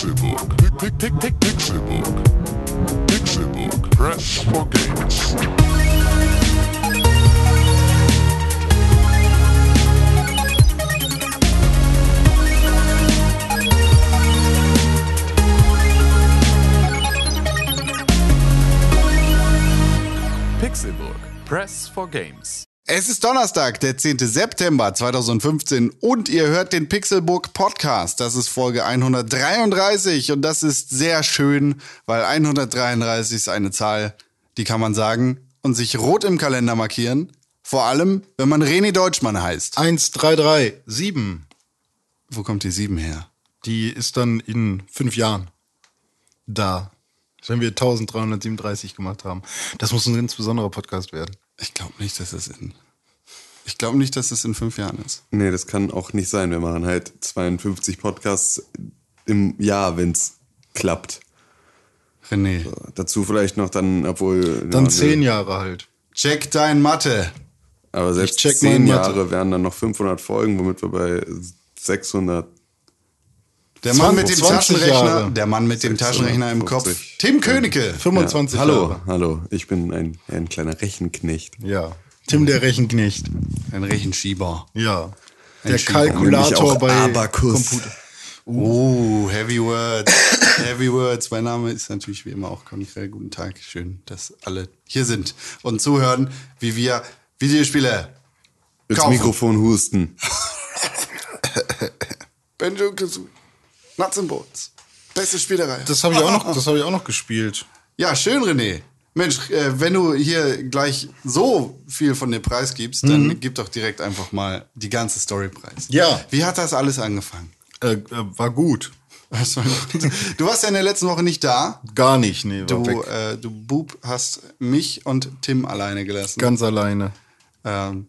Pixelbook. Pick, Pixelbook. Pixelbook. Press for games. Pixelburg. Press for Games. Es ist Donnerstag, der 10. September 2015 und ihr hört den Pixelbook Podcast. Das ist Folge 133 und das ist sehr schön, weil 133 ist eine Zahl, die kann man sagen und sich rot im Kalender markieren. Vor allem, wenn man René Deutschmann heißt. 1, 3, 3, 7. Wo kommt die 7 her? Die ist dann in fünf Jahren da. Wenn wir 1337 gemacht haben. Das muss ein ganz besonderer Podcast werden. Ich glaube nicht, dass es in. Ich glaube nicht, dass es in fünf Jahren ist. Nee, das kann auch nicht sein. Wir machen halt 52 Podcasts im Jahr, wenn's klappt. René, Dazu vielleicht noch dann, obwohl. Dann ja, zehn Jahre halt. check dein Mathe. Aber selbst check zehn meine Mathe. Jahre wären dann noch 500 Folgen, womit wir bei 600. Der Mann mit dem 20 Taschenrechner, Jahre. der Mann mit dem Taschenrechner im Kopf. 650. Tim Königke. 25 ja, hallo, Jahre. hallo. Ich bin ein, ein kleiner Rechenknecht. Ja. Tim der Rechenknecht. Ein Rechenschieber. Ja. Ein Der Schieber. Kalkulator bei Abakus. Computer. Oh, Heavy Words. Heavy Words. Mein Name ist natürlich wie immer auch Krell. Guten Tag. Schön, dass alle hier sind und zuhören, wie wir Videospiele Ins kaufen. Mikrofon husten. Benjo Kazooie. Nuts and Bolts. Beste Spielerei. Das habe ich auch noch, das habe ich auch noch gespielt. Ja, schön, René. Mensch, äh, wenn du hier gleich so viel von dir preisgibst, dann gib doch direkt einfach mal die ganze Story preis. Ja. Wie hat das alles angefangen? Äh, äh, war gut. Was war gut? Du warst ja in der letzten Woche nicht da. Gar nicht, nee, war Du, weg. äh, du Bub hast mich und Tim alleine gelassen. Ganz alleine. Ähm,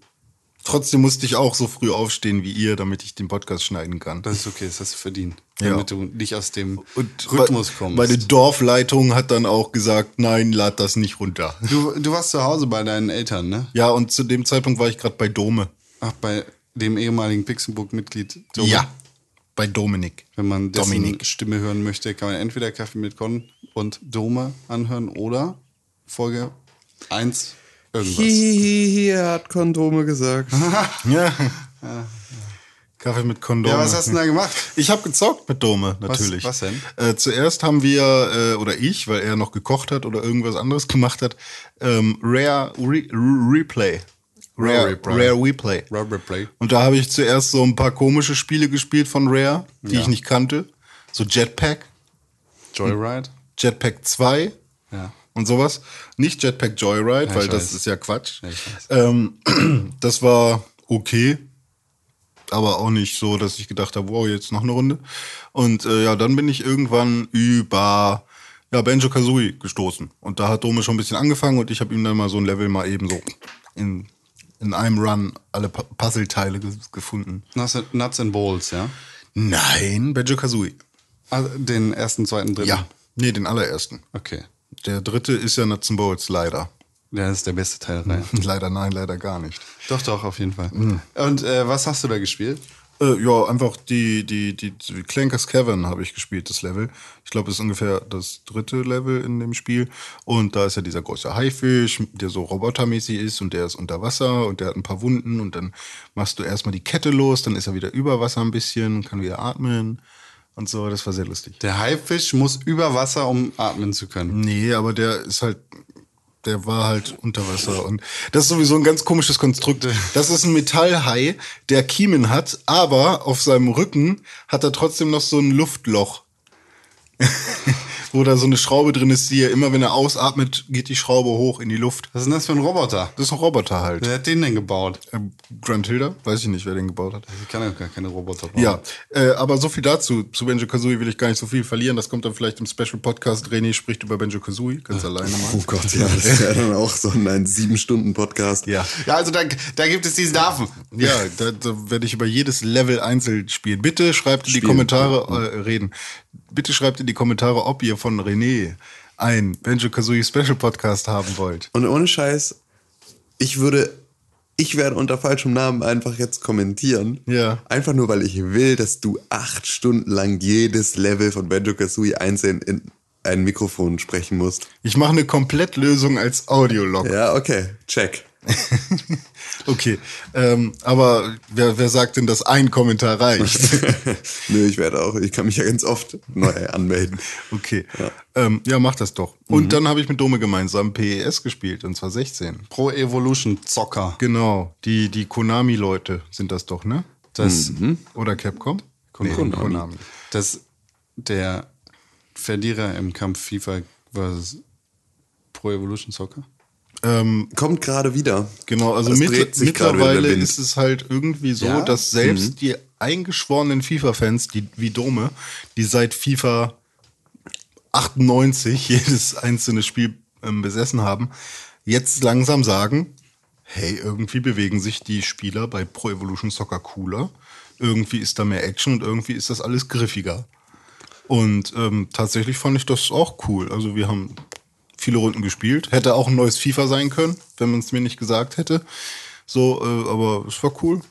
Trotzdem musste ich auch so früh aufstehen wie ihr, damit ich den Podcast schneiden kann. das ist okay, das hast du verdient. Ja. Damit du nicht aus dem Und Rhythmus kommst. Meine Dorfleitung hat dann auch gesagt, nein, lad das nicht runter. du, du warst zu Hause bei deinen Eltern, ne? Ja, und zu dem Zeitpunkt war ich gerade bei Dome. Ach, bei dem ehemaligen Pixelbook-Mitglied. Dome. Ja, bei Dominik. Wenn man dessen Dominik. Stimme hören möchte, kann man entweder Kaffee mit Con und Dome anhören oder Folge 1 irgendwas. Hihihi, er hat Kondome gesagt. Ja. Kaffee mit Kondom. Ja, was hast du denn da gemacht? Ich habe gezockt mit Dome, natürlich. was denn? Äh, zuerst haben wir, äh, oder ich, weil er noch gekocht hat oder irgendwas anderes gemacht hat, ähm, Rare Re Replay. Rare, Rare Replay. Rare Replay. Rare Replay. Und da habe ich zuerst so ein paar komische Spiele gespielt von Rare, die Ja. ich nicht kannte. So Jetpack, Joyride? Jetpack 2 Ja. Und sowas. Nicht Jetpack Joyride, Ja, weil ich das weiß. ist ja Quatsch. Ja, weiß. Ähm, das war okay, aber auch nicht so, dass ich gedacht habe, wow, jetzt noch eine Runde. Und äh, ja, dann bin ich irgendwann über ja, Banjo Kazooie gestoßen. Und da hat Dome schon ein bisschen angefangen und ich habe ihm dann mal so ein Level mal eben so in, in einem Run alle Pu- Puzzleteile ge gefunden. Nuts and- Bowls, ja? Nein, Banjo Kazooie. Also den ersten, zweiten, dritten? Ja, nee, den allerersten. Okay. Der dritte ist ja Nuts and Bolts, leider. Ja, das ist der beste Teil der Reihe. leider nein, leider gar nicht. Doch, doch, auf jeden Fall. Mhm. Und äh, was hast du da gespielt? Äh, ja, einfach die, die, die, die Clankers Cavern habe ich gespielt, das Level. Ich glaube, das ist ungefähr das dritte Level in dem Spiel. Und da ist ja dieser große Haifisch, der so robotermäßig ist und der ist unter Wasser und der hat ein paar Wunden und dann machst du erstmal die Kette los, dann ist er wieder über Wasser ein bisschen kann wieder atmen und so. Das war sehr lustig. Der Haifisch muss über Wasser, um atmen zu können. Nee, aber der ist halt, der war halt unter Wasser. Und das ist sowieso ein ganz komisches Konstrukt. Das ist ein Metallhai, der Kiemen hat, aber auf seinem Rücken hat er trotzdem noch so ein Luftloch. Wo da so eine Schraube drin ist, die er immer, wenn er ausatmet, geht die Schraube hoch in die Luft. Was ist denn das für ein Roboter? Das ist ein Roboter halt. Wer hat den denn gebaut? Ähm, Grant Hilda? Weiß ich nicht, wer den gebaut hat. Ich kann ja gar keine Roboter bauen. Ja, äh, aber so viel dazu. Zu Benjo Kazooie will ich gar nicht so viel verlieren. Das kommt dann vielleicht im Special Podcast. René spricht über Benjo Kazooie, ganz alleine mal. Oh Gott, ja, das wäre dann auch so ein Sieben-Stunden-Podcast. Ja. Ja, also da, da gibt es diesen Affen. Ja, da, da werde ich über jedes Level einzeln spielen. Bitte schreibt in die Spielen. Kommentare, äh, reden. Bitte schreibt in die Kommentare, ob ihr von René ein Benjo Kazooie Special Podcast haben wollt. Und ohne Scheiß, ich würde ich werde unter falschem Namen einfach jetzt kommentieren. Ja. Einfach nur, weil ich will, dass du acht Stunden lang jedes Level von Banjo Kazooie einzeln in ein Mikrofon sprechen musst. Ich mache eine Komplettlösung als Audiolog. Ja, okay, check. Okay, ähm, aber wer, wer sagt denn, dass ein Kommentar reicht? Nö, ich werde auch, ich kann mich ja ganz oft neu anmelden. Okay, ja, ähm, ja mach das doch. Und dann habe ich mit Dome gemeinsam PES gespielt, und zwar 16. Pro Evolution Zocker. Genau, die, die Konami-Leute sind das doch, ne? Das, Oder Capcom? Konami. Nee, Konami. das der Verlierer im Kampf FIFA versus Pro Evolution Soccer. Ähm, Kommt gerade wieder. Genau, also mit, mittlerweile ist es halt irgendwie so, Ja? dass selbst die eingeschworenen FIFA-Fans, die wie Dome, die seit FIFA 98 jedes einzelne Spiel ähm, besessen haben, jetzt langsam sagen, hey, irgendwie bewegen sich die Spieler bei Pro Evolution Soccer cooler, irgendwie ist da mehr Action und irgendwie ist das alles griffiger. Und ähm, tatsächlich fand ich das auch cool. Also wir haben viele Runden gespielt. Hätte auch ein neues FIFA sein können, wenn man es mir nicht gesagt hätte. So, äh, aber es war cool.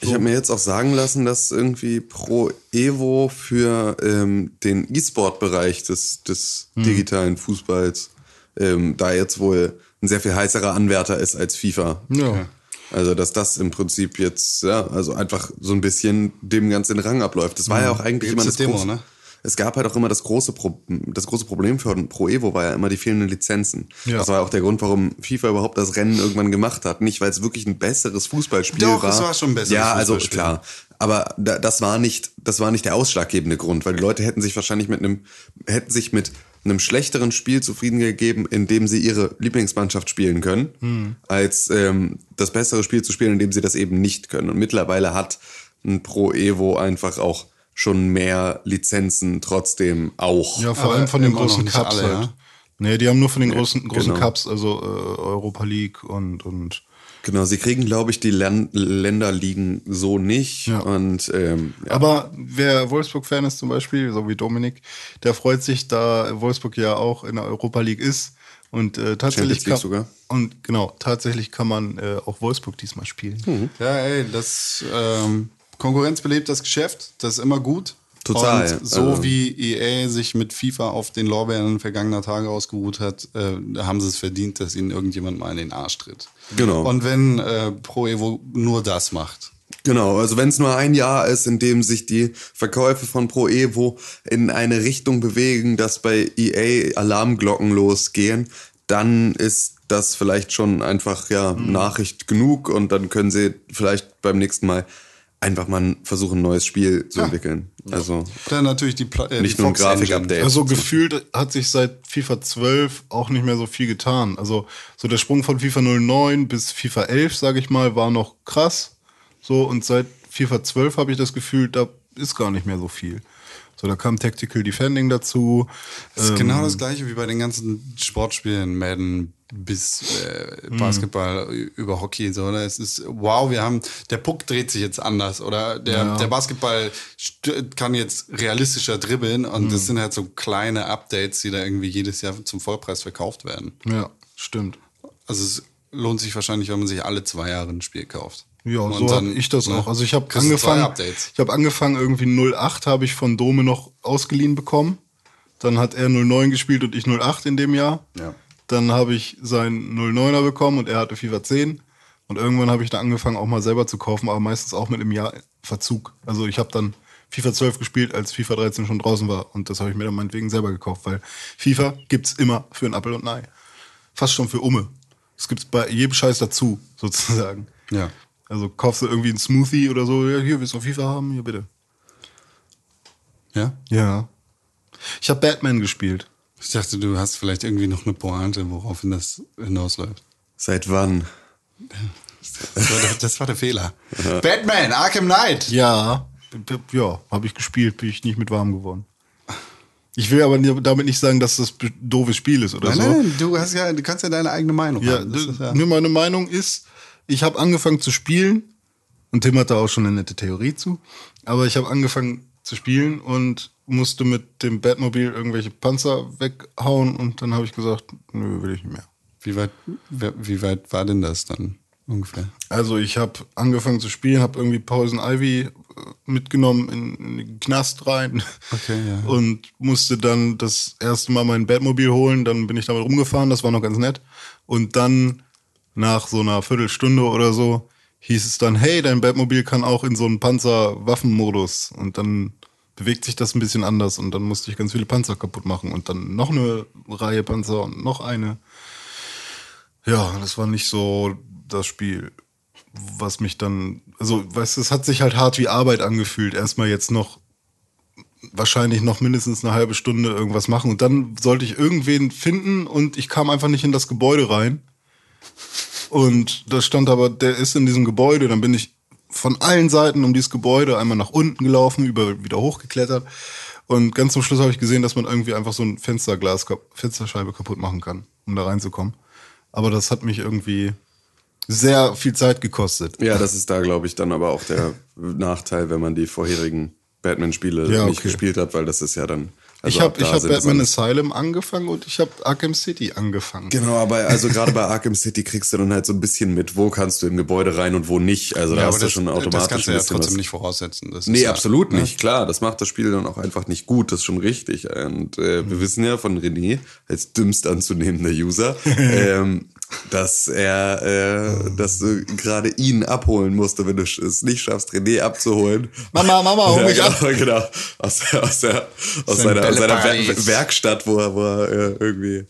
Ich habe mir jetzt auch sagen lassen, dass irgendwie Pro Evo für ähm, den E-Sport-Bereich des, des Hm. digitalen Fußballs ähm, da jetzt wohl ein sehr viel heißerer Anwärter ist als FIFA. Ja. Also, dass das im Prinzip jetzt, ja, also einfach so ein bisschen dem Ganzen den Rang abläuft. Das war ja auch eigentlich immer das Demo, ne? Es gab halt auch immer das große, Pro das große Problem für Pro Evo war ja immer die fehlenden Lizenzen. Ja. Das war auch der Grund, warum FIFA überhaupt das Rennen irgendwann gemacht hat. Nicht, weil es wirklich ein besseres Fußballspiel Doch, war. es war schon ein besseres Ja, also klar. Aber da, das war nicht, das war nicht der ausschlaggebende Grund, weil die Leute hätten sich wahrscheinlich mit einem, hätten sich mit einem schlechteren Spiel zufrieden gegeben, in dem sie ihre Lieblingsmannschaft spielen können, Hm. als ähm, das bessere Spiel zu spielen, in dem sie das eben nicht können. Und mittlerweile hat ein Pro Evo einfach auch schon mehr Lizenzen trotzdem auch. Ja, vor Aber allem von den großen Cups alle, halt. ja? Nee, die haben nur von den großen, großen genau. Cups, also äh, Europa League und, und Genau, sie kriegen, glaube ich, die Län Länderligen so nicht. Ja. Und ähm, ja. Aber wer Wolfsburg-Fan ist zum Beispiel, so wie Dominik, der freut sich, da Wolfsburg ja auch in der Europa League ist. Und äh, tatsächlich kann, sogar. Und genau, tatsächlich kann man äh, auch Wolfsburg diesmal spielen. Hm. Ja, ey, das ähm, Konkurrenz belebt das Geschäft, das ist immer gut. Total, Und so also- wie EA sich mit FIFA auf den Lorbeeren vergangener Tage ausgeruht hat, äh, haben sie es verdient, dass ihnen irgendjemand mal in den Arsch tritt. Genau. Und wenn äh, Pro Evo nur das macht. Genau, also wenn es nur ein Jahr ist, in dem sich die Verkäufe von Pro Evo in eine Richtung bewegen, dass bei EA Alarmglocken losgehen, dann ist das vielleicht schon einfach ja Nachricht genug und dann können sie vielleicht beim nächsten Mal einfach mal versuchen, ein neues Spiel zu entwickeln. Also Dann natürlich die, Pla äh, nicht die nur ein. Grafikupdate. Also gefühlt hat sich seit FIFA 12 auch nicht mehr so viel getan. Also so der Sprung von FIFA 09 bis FIFA 11, sage ich mal, war noch krass. So und seit FIFA 12 habe ich das Gefühl, da ist gar nicht mehr so viel. So, da kam Tactical Defending dazu. Das ist genau das gleiche wie bei den ganzen Sportspielen, Madden bis äh, Basketball ü- über Hockey. So, oder? Es ist, wow, wir haben, der Puck dreht sich jetzt anders oder der, der Basketball kann jetzt realistischer dribbeln und das sind halt so kleine Updates, die da irgendwie jedes Jahr zum Vollpreis verkauft werden. Ja, stimmt. Also es lohnt sich wahrscheinlich, wenn man sich alle zwei Jahre ein Spiel kauft. Ja, Und so dann, habe ich das ne, auch. Also ich habe angefangen, Updates. ich habe angefangen irgendwie 08 habe ich von Dome noch ausgeliehen bekommen. Dann hat er 09 gespielt und ich 08 in dem Jahr. Ja. Dann habe ich seinen 09er bekommen und er hatte FIFA 10. Und irgendwann habe ich dann angefangen auch mal selber zu kaufen, aber meistens auch mit einem Jahr Verzug. Also ich habe dann FIFA 12 gespielt, als FIFA 13 schon draußen war. Und das habe ich mir dann meinetwegen selber gekauft, weil FIFA gibt's immer für ein Apple und ein Ei. Fast schon für Umme. Das gibt's bei jedem Scheiß dazu, sozusagen. Ja. Also kaufst du irgendwie einen Smoothie oder so, ja, hier willst du FIFA haben, hier bitte. Ja? Ja. Ich habe Batman gespielt. Ich dachte, du hast vielleicht irgendwie noch eine Pointe, woraufhin das hinausläuft. Seit wann? Das war der, das war der Fehler. Batman, Arkham Knight. Ja. Ja, habe ich gespielt, bin ich nicht mit warm geworden. Ich will aber damit nicht sagen, dass das ein doofes Spiel ist oder Nein, so. nein, nein, du hast ja, du kannst ja deine eigene Meinung Ja, haben. Das ist ja, nur meine Meinung ist, ich habe angefangen zu spielen und Tim hat da auch schon eine nette Theorie zu, aber ich habe angefangen zu spielen und musste mit dem Batmobil irgendwelche Panzer weghauen und dann habe ich gesagt, nö, will ich nicht mehr. wie weit, wie weit war denn das dann? ungefähr? Also ich habe angefangen zu spielen, habe irgendwie Poison Ivy äh, mitgenommen in, in den Knast rein Okay, ja. und musste dann das erste Mal mein Batmobil holen. Dann bin ich damit rumgefahren, das war noch ganz nett. Und dann nach so einer Viertelstunde oder so hieß es dann, hey, dein Batmobil kann auch in so einen Panzer-Waffen-Modus. Und dann bewegt sich das ein bisschen anders und dann musste ich ganz viele Panzer kaputt machen und dann noch eine Reihe Panzer und noch eine. Ja, das war nicht so das Spiel, was mich dann, also, weißt du, es hat sich halt hart wie Arbeit angefühlt. Erstmal jetzt noch, wahrscheinlich noch mindestens eine halbe Stunde irgendwas machen und dann sollte ich irgendwen finden und ich kam einfach nicht in das Gebäude rein. Und da stand aber, der ist in diesem Gebäude, dann bin ich von allen Seiten um dieses Gebäude einmal nach unten gelaufen, über, wieder hochgeklettert. Und ganz zum Schluss habe ich gesehen, dass man irgendwie einfach so ein Fensterglas, Fensterscheibe kaputt machen kann, um da reinzukommen. Aber das hat mich irgendwie sehr viel Zeit gekostet. Ja, das ist da, glaube ich, dann aber auch der Nachteil, wenn man die vorherigen Batman-Spiele Ja, nicht okay. gespielt hat, weil das ist ja dann. Also ich ab habe da hab Batman Asylum angefangen und ich habe Arkham City angefangen. Genau, aber also gerade bei Arkham City kriegst du dann halt so ein bisschen mit, wo kannst du im Gebäude rein und wo nicht. Also da Ja, hast aber du das, schon automatisch das kannst du ja trotzdem was. nicht voraussetzen. Das Nee, ja, absolut ne? nicht. Klar, das macht das Spiel dann auch einfach nicht gut. Das ist schon richtig. Und äh, Mhm. wir wissen ja von René, als dümmst anzunehmender User, ähm, dass er, äh, dass du gerade ihn abholen musste, wenn du es nicht schaffst, René abzuholen. Mama, Mama, hol mich ja, ab. genau, genau. Aus, aus, der, aus Sein seiner, aus seiner. Wer Werkstatt, wo er, wo er äh, irgendwie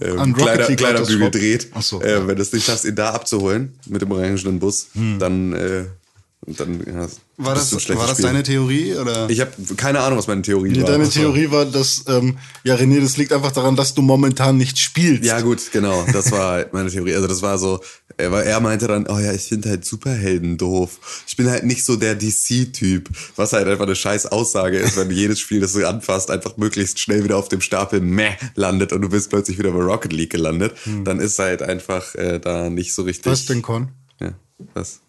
ähm, kleiner, kleiner Bügel dreht. Ach so, äh, ja. Wenn du es nicht schaffst, ihn da abzuholen mit dem orangenen Bus, dann, äh, dann ja, War das, war das deine Theorie? Oder? Ich habe keine Ahnung, was meine Theorie Nee, war. deine Theorie war, dass, ähm, ja, René, das liegt einfach daran, dass du momentan nicht spielst. Ja, gut, genau. Das war halt meine Theorie. Also das war so, er, er meinte dann, oh ja, ich finde halt Superhelden doof. Ich bin halt nicht so der DC-Typ, was halt einfach eine scheiß Aussage ist, wenn jedes Spiel, das du anfasst, einfach möglichst schnell wieder auf dem Stapel meh landet und du bist plötzlich wieder bei Rocket League gelandet. Dann ist halt einfach äh, da nicht so richtig. Hm. Was denn, Con? Ja, was?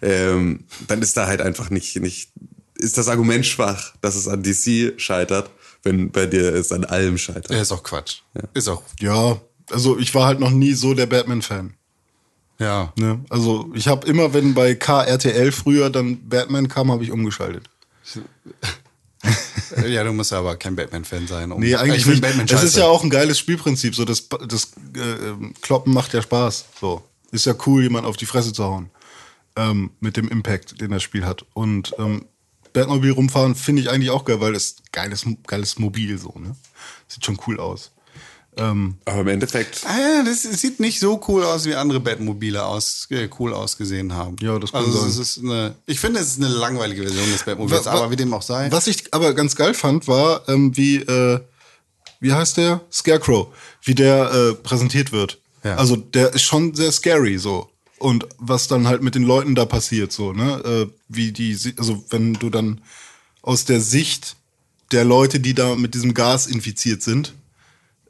Ähm, dann ist da halt einfach nicht, nicht, ist das Argument schwach, dass es an DC scheitert, wenn bei dir es an allem scheitert. Ja, ist auch Quatsch. Ist auch. Ja, also ich war halt noch nie so der Batman-Fan. Ja. Ne? Also ich habe immer, wenn bei KRTL früher dann Batman kam, habe ich umgeschaltet. ja, du musst aber kein Batman-Fan sein. Um, Nee, eigentlich ich nicht. Batman Es ist ja auch ein geiles Spielprinzip. So das, das äh, Kloppen macht ja Spaß. So ist ja cool, jemand auf die Fresse zu hauen ähm, mit dem Impact, den das Spiel hat. Und ähm, Batmobil rumfahren finde ich eigentlich auch geil, weil das geiles, geiles Mobil so. Ne, sieht schon cool aus. Ähm, Aber im Endeffekt, Ah, das sieht nicht so cool aus, wie andere Batmobile aus, äh, cool ausgesehen haben. Ja, das kann also sein. es ist eine, Ich finde, es ist eine langweilige Version des Batmobils, aber wie dem auch sei. Was ich aber ganz geil fand, war, ähm, wie, äh, wie heißt der? Scarecrow, wie der äh, präsentiert wird. Ja. Also der ist schon sehr scary so. Und was dann halt mit den Leuten da passiert, so, ne? Äh, wie die, also wenn du dann aus der Sicht der Leute, die da mit diesem Gas infiziert sind,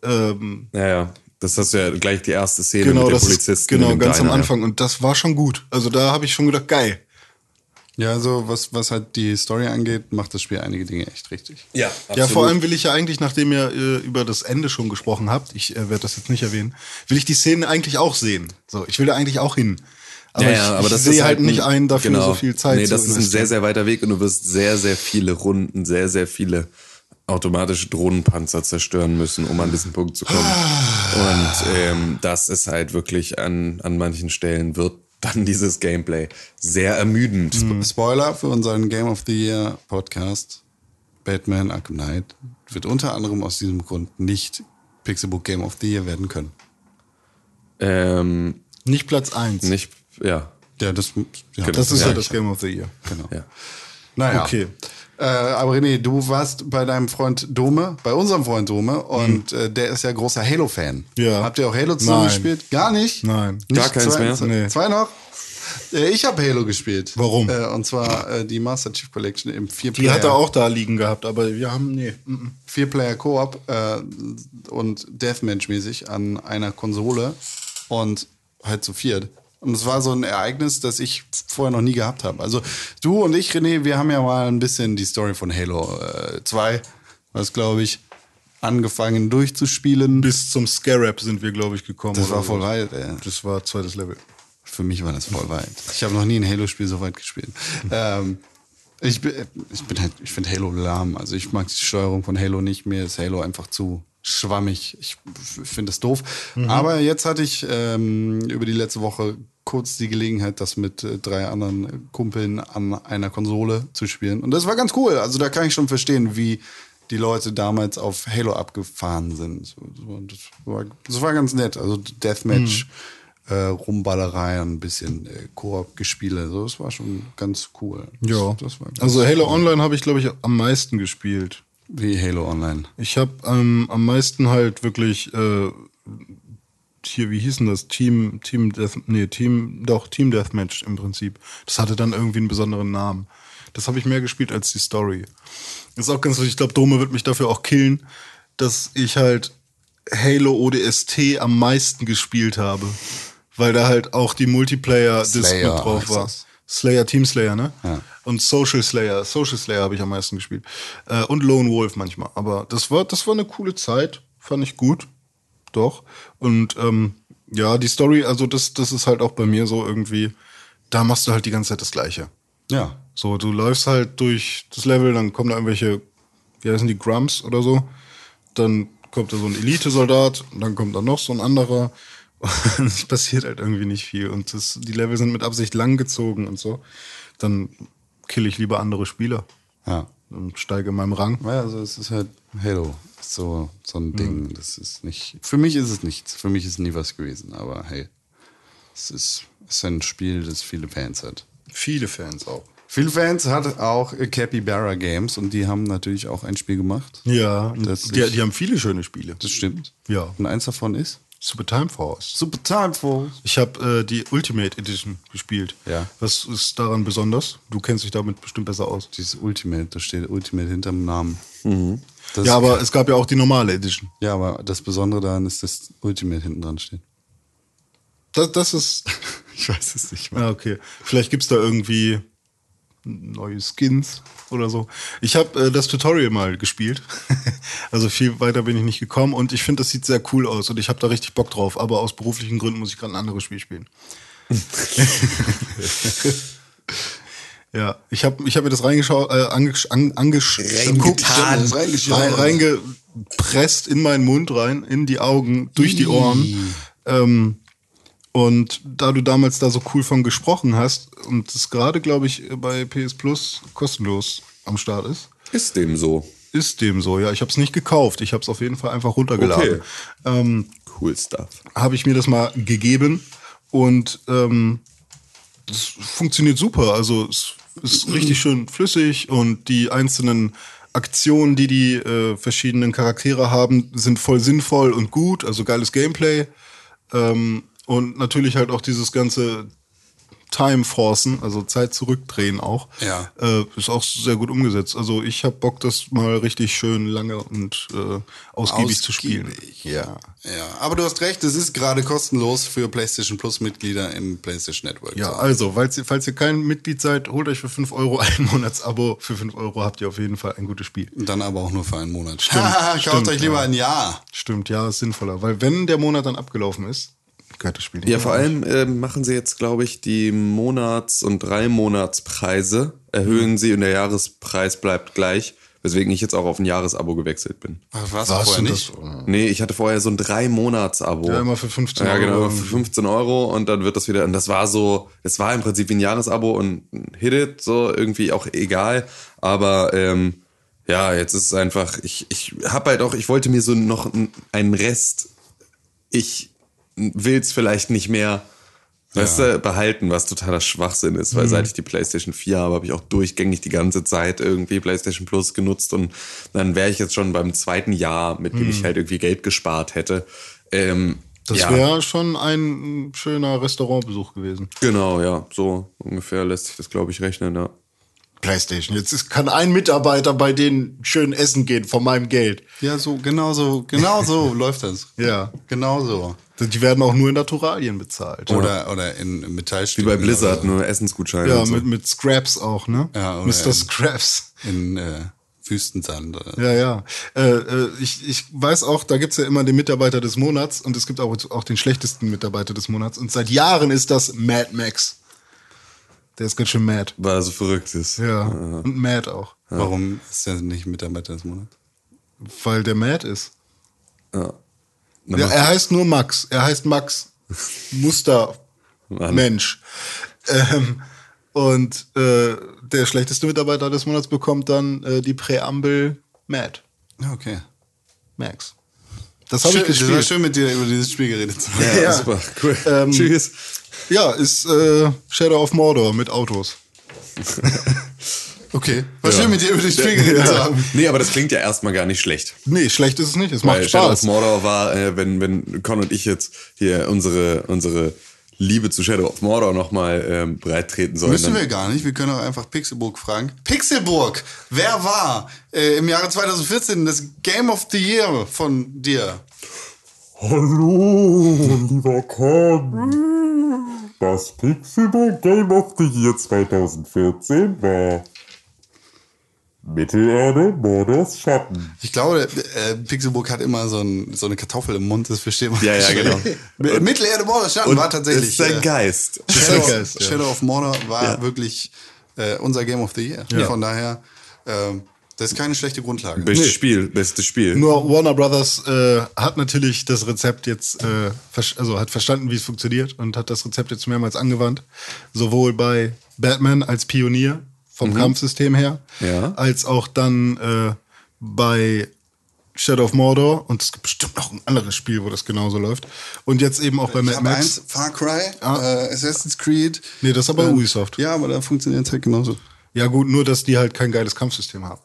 ähm, naja, das ist ja gleich die erste Szene genau, mit dem das Polizisten. ist, genau, dem ganz am Diner, ja. Anfang. Und das war schon gut. Also da habe ich schon gedacht, geil. Ja, also was, was halt die Story angeht, macht das Spiel einige Dinge echt richtig. Ja, Ja, absolut. vor allem will ich ja eigentlich, nachdem ihr äh, über das Ende schon gesprochen habt, ich äh, werde das jetzt nicht erwähnen, will ich die Szenen eigentlich auch sehen. So, ich will da eigentlich auch hin. Aber ja, ich, ja, aber ich das sehe halt ein- nicht ein, dafür genau. so viel Zeit Nee, zu das ist ein sehr, sehr weiter Weg und du wirst sehr, sehr viele Runden, sehr, sehr viele automatische Drohnenpanzer zerstören müssen, um an diesen Punkt zu kommen. Und ähm, das ist halt wirklich an, an manchen Stellen wird dann dieses Gameplay sehr ermüdend. Spoiler für unseren Game of the Year Podcast. Batman Arkham Knight wird unter anderem aus diesem Grund nicht Pixelbook Game of the Year werden können. Ähm, Nicht Platz eins. nicht, ja. Ja, das, ja, Genau. Das ist ja, ja das Game of the Year. Genau. ja. Naja. Okay. Äh, aber René, du warst bei deinem Freund Dome, bei unserem Freund Dome, und äh, der ist ja großer Halo-Fan. Ja. Habt ihr auch Halo zusammen Nein. gespielt? Gar nicht? Nein. Nicht Gar keins zwei, mehr? Zwei, Nee. zwei noch? Äh, ich habe Halo gespielt. Warum? Äh, und zwar äh, die Master Chief Collection im Die hat er 4-Player auch da liegen gehabt, aber wir haben, nee. mm, mm. Vier-Player Koop äh, und Deathmatch-mäßig an einer Konsole und halt zu viert. Und es war so ein Ereignis, das ich vorher noch nie gehabt habe. Also du und ich, René, wir haben ja mal ein bisschen die Story von Halo äh, 2, was glaube ich, angefangen durchzuspielen. Bis zum Scarab sind wir, glaube ich, gekommen. Das war so. voll weit, ey. Das war zweites Level. für mich war das voll weit. Ich habe noch nie ein Halo-Spiel so weit gespielt. Ähm, ich bin, ich bin halt, ich finde Halo lahm. Also ich mag die Steuerung von Halo nicht. Mir ist Halo einfach zu schwammig. Ich finde es doof. Aber jetzt hatte ich ähm, über die letzte Woche kurz die Gelegenheit, das mit äh, drei anderen Kumpeln an einer Konsole zu spielen. Und das war ganz cool. Also da kann ich schon verstehen, wie die Leute damals auf Halo abgefahren sind. Das, war, das war ganz nett. Also Deathmatch, äh, Rumballerei, ein bisschen äh, Koop-Gespiele. So, das war schon ganz cool. Ja. Also Halo Online habe ich, glaube ich, am meisten gespielt. wie Halo Online. Ich habe ähm, am meisten halt wirklich äh, hier, wie hieß denn das? Team, Team Death, nee, Team, doch, Team Deathmatch im Prinzip. Das hatte dann irgendwie einen besonderen Namen. Das habe ich mehr gespielt als die Story. Ist auch ganz lustig. Ich glaube, Dome wird mich dafür auch killen, dass ich halt Halo ODST am meisten gespielt habe. Weil da halt auch die Multiplayer-Disc mit Slayer drauf war. das. Slayer, Team Slayer, ne? Ja. Und Social Slayer. Social Slayer habe ich am meisten gespielt. Äh, und Lone Wolf manchmal. Aber das war, das war eine coole Zeit. Fand ich gut. Doch. Und ähm, ja, die Story, also das, das ist halt auch bei mir so irgendwie, da machst du halt die ganze Zeit das Gleiche. Ja. So, du läufst halt durch das Level, dann kommen da irgendwelche, wie heißen die, Grumps oder so. Dann kommt da so ein Elite-Soldat, und dann kommt da noch so ein anderer. Und es passiert halt irgendwie nicht viel. Und das, die Level sind mit Absicht lang gezogen und so. Dann kill ich lieber andere Spieler Ja. und steige in meinem Rang. Ja, also es ist halt Halo. So, so Mhm. ein Ding. Das ist nicht. Für mich ist es nichts. Für mich ist nie was gewesen. Aber hey. Es ist, es ist ein Spiel, das viele Fans hat. Viele Fans auch. Viele Fans hat auch Capybara Games und die haben natürlich auch ein Spiel gemacht. Ja, die, ist- die haben viele schöne Spiele. Das stimmt. Ja. Und eins davon ist Super Time Force. Super Time Force. Ich habe äh, die Ultimate Edition gespielt. Ja. Was ist daran besonders? Du kennst dich damit bestimmt besser aus. Dieses Ultimate, da steht Ultimate hinterm Namen. Das ja, aber es gab ja auch die normale Edition. Ja, aber das Besondere daran ist, dass Ultimate hinten dran steht. Das, das ist. Ich weiß es nicht mehr. Ah, okay. Vielleicht gibt's da irgendwie neue Skins oder so. Ich habe äh, das Tutorial mal gespielt. also viel weiter bin ich nicht gekommen und ich finde, das sieht sehr cool aus und ich habe da richtig Bock drauf. Aber aus beruflichen Gründen muss ich gerade ein anderes Spiel spielen. ja, ich habe ich hab mir das reingeschaut, äh, angesch an. Reingeschaut. rein, reingepresst in meinen Mund rein, in die Augen, durch die Ohren. Ähm, und da du damals da so cool von gesprochen hast und es gerade, glaube ich, bei PS Plus kostenlos am Start ist, Ist dem so. ist dem so. Ja, ich habe es nicht gekauft. Ich habe es auf jeden Fall einfach runtergeladen. Okay. Ähm, Cool Stuff. habe ich mir das mal gegeben und ähm, das funktioniert super. Also es ist richtig schön flüssig und die einzelnen Aktionen, die die äh, verschiedenen Charaktere haben, sind voll sinnvoll und gut. Also geiles Gameplay ähm, und natürlich halt auch dieses ganze Time Forcen, also Zeit zurückdrehen auch. Ja. Äh, ist auch sehr gut umgesetzt. Also ich habe Bock, das mal richtig schön lange und äh, ausgiebig, zu spielen. Ausgiebig, Ja. ja. Aber du hast recht, es ist gerade kostenlos für PlayStation Plus Mitglieder im PlayStation Network. Ja, also, falls ihr, falls ihr kein Mitglied seid, holt euch für 5 Euro ein Monatsabo. Für 5 Euro habt ihr auf jeden Fall ein gutes Spiel. Dann aber auch nur für einen Monat. Stimmt, Kauft stimmt, euch lieber ja. ein Jahr. Stimmt, ja, ist sinnvoller. Weil wenn der Monat dann abgelaufen ist, gehört das Spiel nicht Ja, vor allem äh, machen sie jetzt, glaube ich, die Monats- und Drei-Monatspreise erhöhen sie und der Jahrespreis bleibt gleich, weswegen ich jetzt auch auf ein Jahresabo gewechselt bin. Was, Was vorher sind nicht? das? Nee, ich hatte vorher so ein Drei-Monats-Abo. Ja, immer für 15 Ja, Euro genau, irgendwie. für 15 Euro und dann wird das wieder, und das war so, es war im Prinzip wie ein Jahresabo und hit it, so irgendwie auch egal, aber ähm, ja, jetzt ist es einfach, ich, ich hab halt auch, ich wollte mir so noch einen Rest, ich will's vielleicht nicht mehr, weißt du, behalten, was totaler Schwachsinn ist, weil seit ich die PlayStation 4 habe, habe ich auch durchgängig die ganze Zeit irgendwie PlayStation Plus genutzt und dann wäre ich jetzt schon beim zweiten Jahr, mit dem ich halt irgendwie Geld gespart hätte. Ähm, Das ja. wäre schon ein schöner Restaurantbesuch gewesen. Genau, ja, so ungefähr lässt sich das, glaube ich, rechnen, ja. PlayStation. Jetzt ist, kann ein Mitarbeiter bei denen schön essen gehen von meinem Geld. Ja, so, genau so, genau so läuft das. Ja. Genau so. Die werden auch nur in Naturalien bezahlt. Oder, oder in, in Wie Metallstücken. bei Blizzard, nur Essensgutscheine. Ja, und so. mit, mit Scraps auch, ne? Ja, oder Mr. in- Scraps. In, äh, Wüstensand. Oder? Ja, ja. Äh, äh, ich, ich weiß auch, da gibt's ja immer den Mitarbeiter des Monats und es gibt auch, auch den schlechtesten Mitarbeiter des Monats. Und seit Jahren ist das Mad Max. Der ist ganz schön mad. Weil er so verrückt ist. Ja. Und mad auch. Warum ist er nicht Mitarbeiter des Monats? Weil der mad ist. Ja. Ja, er heißt nur Max. Er heißt Max Muster Mann. Mensch. Ähm, und äh, der schlechteste Mitarbeiter des Monats bekommt dann äh, die Präambel Mad Ja, okay. Max. Das habe ich das gespielt. schön mit dir über dieses Spiel geredet zu haben. Ja, Ja. super, cool. Ähm, Tschüss. Ja, ist äh, Shadow of Mordor mit Autos. Okay. War schön mit dir über dieses Spiel geredet zu haben. Nee, aber das klingt ja erstmal gar nicht schlecht. Nee, schlecht ist es nicht. Es macht Weil Shadow of Spaß. Mordor war, äh, wenn, wenn Con und ich jetzt hier unsere, unsere Liebe zu Shadow of Mordor nochmal ähm, breit treten sollen. Müssen wir gar nicht. Wir können auch einfach Pixelburg fragen. Pixelburg, wer war äh, im Jahre 2014 das Game of the Year von dir? Hallo, lieber Con. Das Pixelbook Game of the Year 2014 war Mittelerde Mordors Schatten. Ich glaube, äh, Pixelburg hat immer so, ein, so eine Kartoffel im Mund, das versteht man. Ja, ja, genau. Mittelerde Mordor Schatten Und war tatsächlich. ist sein äh, Geist. Shadow, Sein Geist, ja. Shadow of Mordor war Ja. wirklich äh, unser Game of the Year. Von daher, ähm, das ist keine schlechte Grundlage. Bestes Spiel, bestes Spiel. Nur Warner Brothers äh, hat natürlich das Rezept jetzt, äh, also hat verstanden, wie es funktioniert und hat das Rezept jetzt mehrmals angewandt. Sowohl bei Batman als Pionier vom Kampfsystem her, Ja. als auch dann äh, bei Shadow of Mordor und es gibt bestimmt noch ein anderes Spiel, wo das genauso läuft. Und jetzt eben auch bei Mad Max. eins, Far Cry, Ah. äh, Assassin's Creed. Nee, das ist aber Ähm, Ubisoft. Ja, aber da funktioniert es halt genauso. Ja gut, nur dass die halt kein geiles Kampfsystem haben.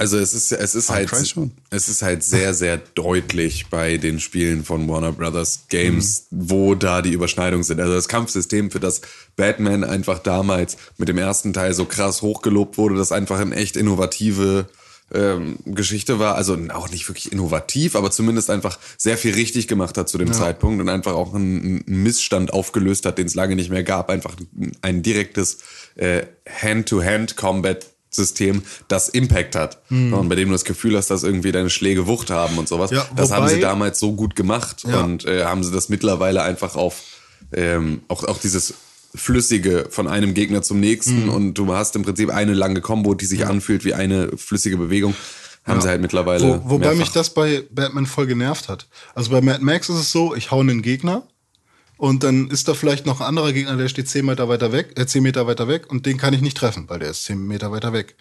Also es ist, es ist halt, Cry schon. es ist halt sehr, sehr deutlich bei den Spielen von Warner Brothers Games, wo da die Überschneidungen sind. Also das Kampfsystem, für das Batman einfach damals mit dem ersten Teil so krass hochgelobt wurde, das einfach eine echt innovative ähm, Geschichte war. Also auch nicht wirklich innovativ, aber zumindest einfach sehr viel richtig gemacht hat zu dem Zeitpunkt und einfach auch einen, einen Missstand aufgelöst hat, den es lange nicht mehr gab. Einfach ein direktes äh, Hand-to-Hand-Combat System, das Impact hat. Und bei dem du das Gefühl hast, dass irgendwie deine Schläge Wucht haben und sowas. Ja, das haben sie damals so gut gemacht Ja. und äh, haben sie das mittlerweile einfach auf ähm, auch, auch dieses Flüssige von einem Gegner zum nächsten Mhm. und du hast im Prinzip eine lange Combo, die sich anfühlt wie eine flüssige Bewegung. Haben sie halt mittlerweile. Wo, wobei mehrfach. mich das bei Batman voll genervt hat. Also bei Mad Max ist es so, ich hau einen Gegner und dann ist da vielleicht noch ein anderer Gegner, der steht 10 Meter weiter weg, äh, 10 Meter weiter weg und den kann ich nicht treffen, weil der ist 10 Meter weiter weg.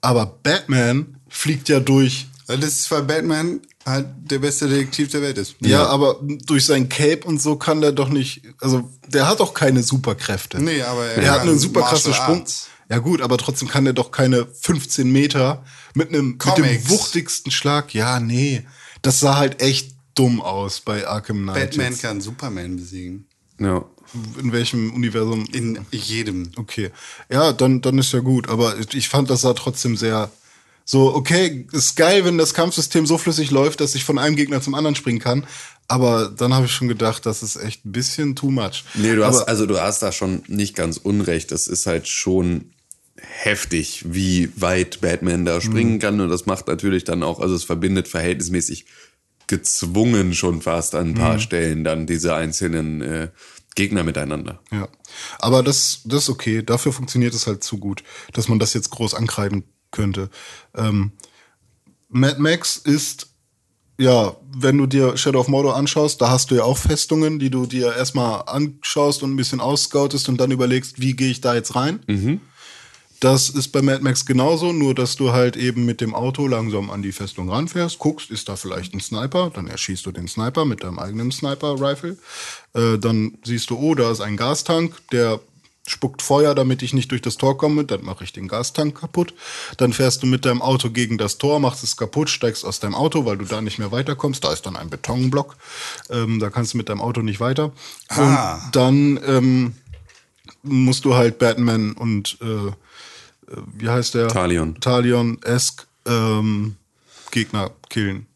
Aber Batman fliegt ja durch. Weil Das ist, weil Batman halt der beste Detektiv der Welt ist. Ja, aber durch sein Cape und so kann der doch nicht. Also, der hat doch keine Superkräfte. Nee, aber er er hat einen super krassen Sprung. Arts. Ja, gut, aber trotzdem kann der doch keine 15 Meter mit einem mit dem wuchtigsten Schlag. Ja, nee. Das sah halt echt dumm aus bei Arkham Knight. Batman jetzt. kann Superman besiegen. Ja. In welchem Universum? In jedem. Okay. Ja, dann, dann ist ja gut. Aber ich fand, das sah trotzdem sehr so, okay, ist geil, wenn das Kampfsystem so flüssig läuft, dass ich von einem Gegner zum anderen springen kann. Aber dann habe ich schon gedacht, das ist echt ein bisschen too much. Nee, du hast, also du hast da schon nicht ganz unrecht. Das ist halt schon heftig, wie weit Batman da springen Mhm. kann. Und das macht natürlich dann auch, also es verbindet verhältnismäßig gezwungen schon fast an ein paar Mhm. Stellen dann diese einzelnen äh, Gegner miteinander. Ja. Aber das, das ist okay. Dafür funktioniert es halt zu gut, dass man das jetzt groß ankreiden könnte. Ähm, Mad Max ist, ja, wenn du dir Shadow of Mordor anschaust, da hast du ja auch Festungen, die du dir erstmal anschaust und ein bisschen ausscoutest und dann überlegst, wie gehe ich da jetzt rein. Das ist bei Mad Max genauso, nur dass du halt eben mit dem Auto langsam an die Festung ranfährst, guckst, ist da vielleicht ein Sniper, dann erschießt du den Sniper mit deinem eigenen Sniper-Rifle. Äh, dann siehst du, oh, da ist ein Gastank, der spuckt Feuer, damit ich nicht durch das Tor komme, dann mache ich den Gastank kaputt. Dann fährst du mit deinem Auto gegen das Tor, machst es kaputt, steigst aus deinem Auto, weil du da nicht mehr weiterkommst. Da ist dann ein Betonblock, ähm, da kannst du mit deinem Auto nicht weiter. Ah. Und dann ähm, musst du halt Batman und äh, wie heißt der? Talion. Talion-esque ähm, Gegner killen.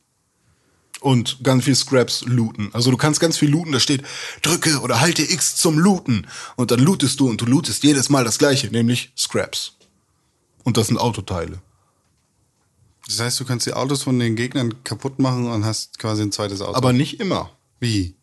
Und ganz viel Scraps looten. Also du kannst ganz viel looten, da steht, drücke oder halte X zum Looten. Und dann lootest du und du lootest jedes Mal das gleiche, nämlich Scraps. Und das sind Autoteile. Das heißt, du kannst die Autos von den Gegnern kaputt machen und hast quasi ein zweites Auto. Aber nicht immer. wie?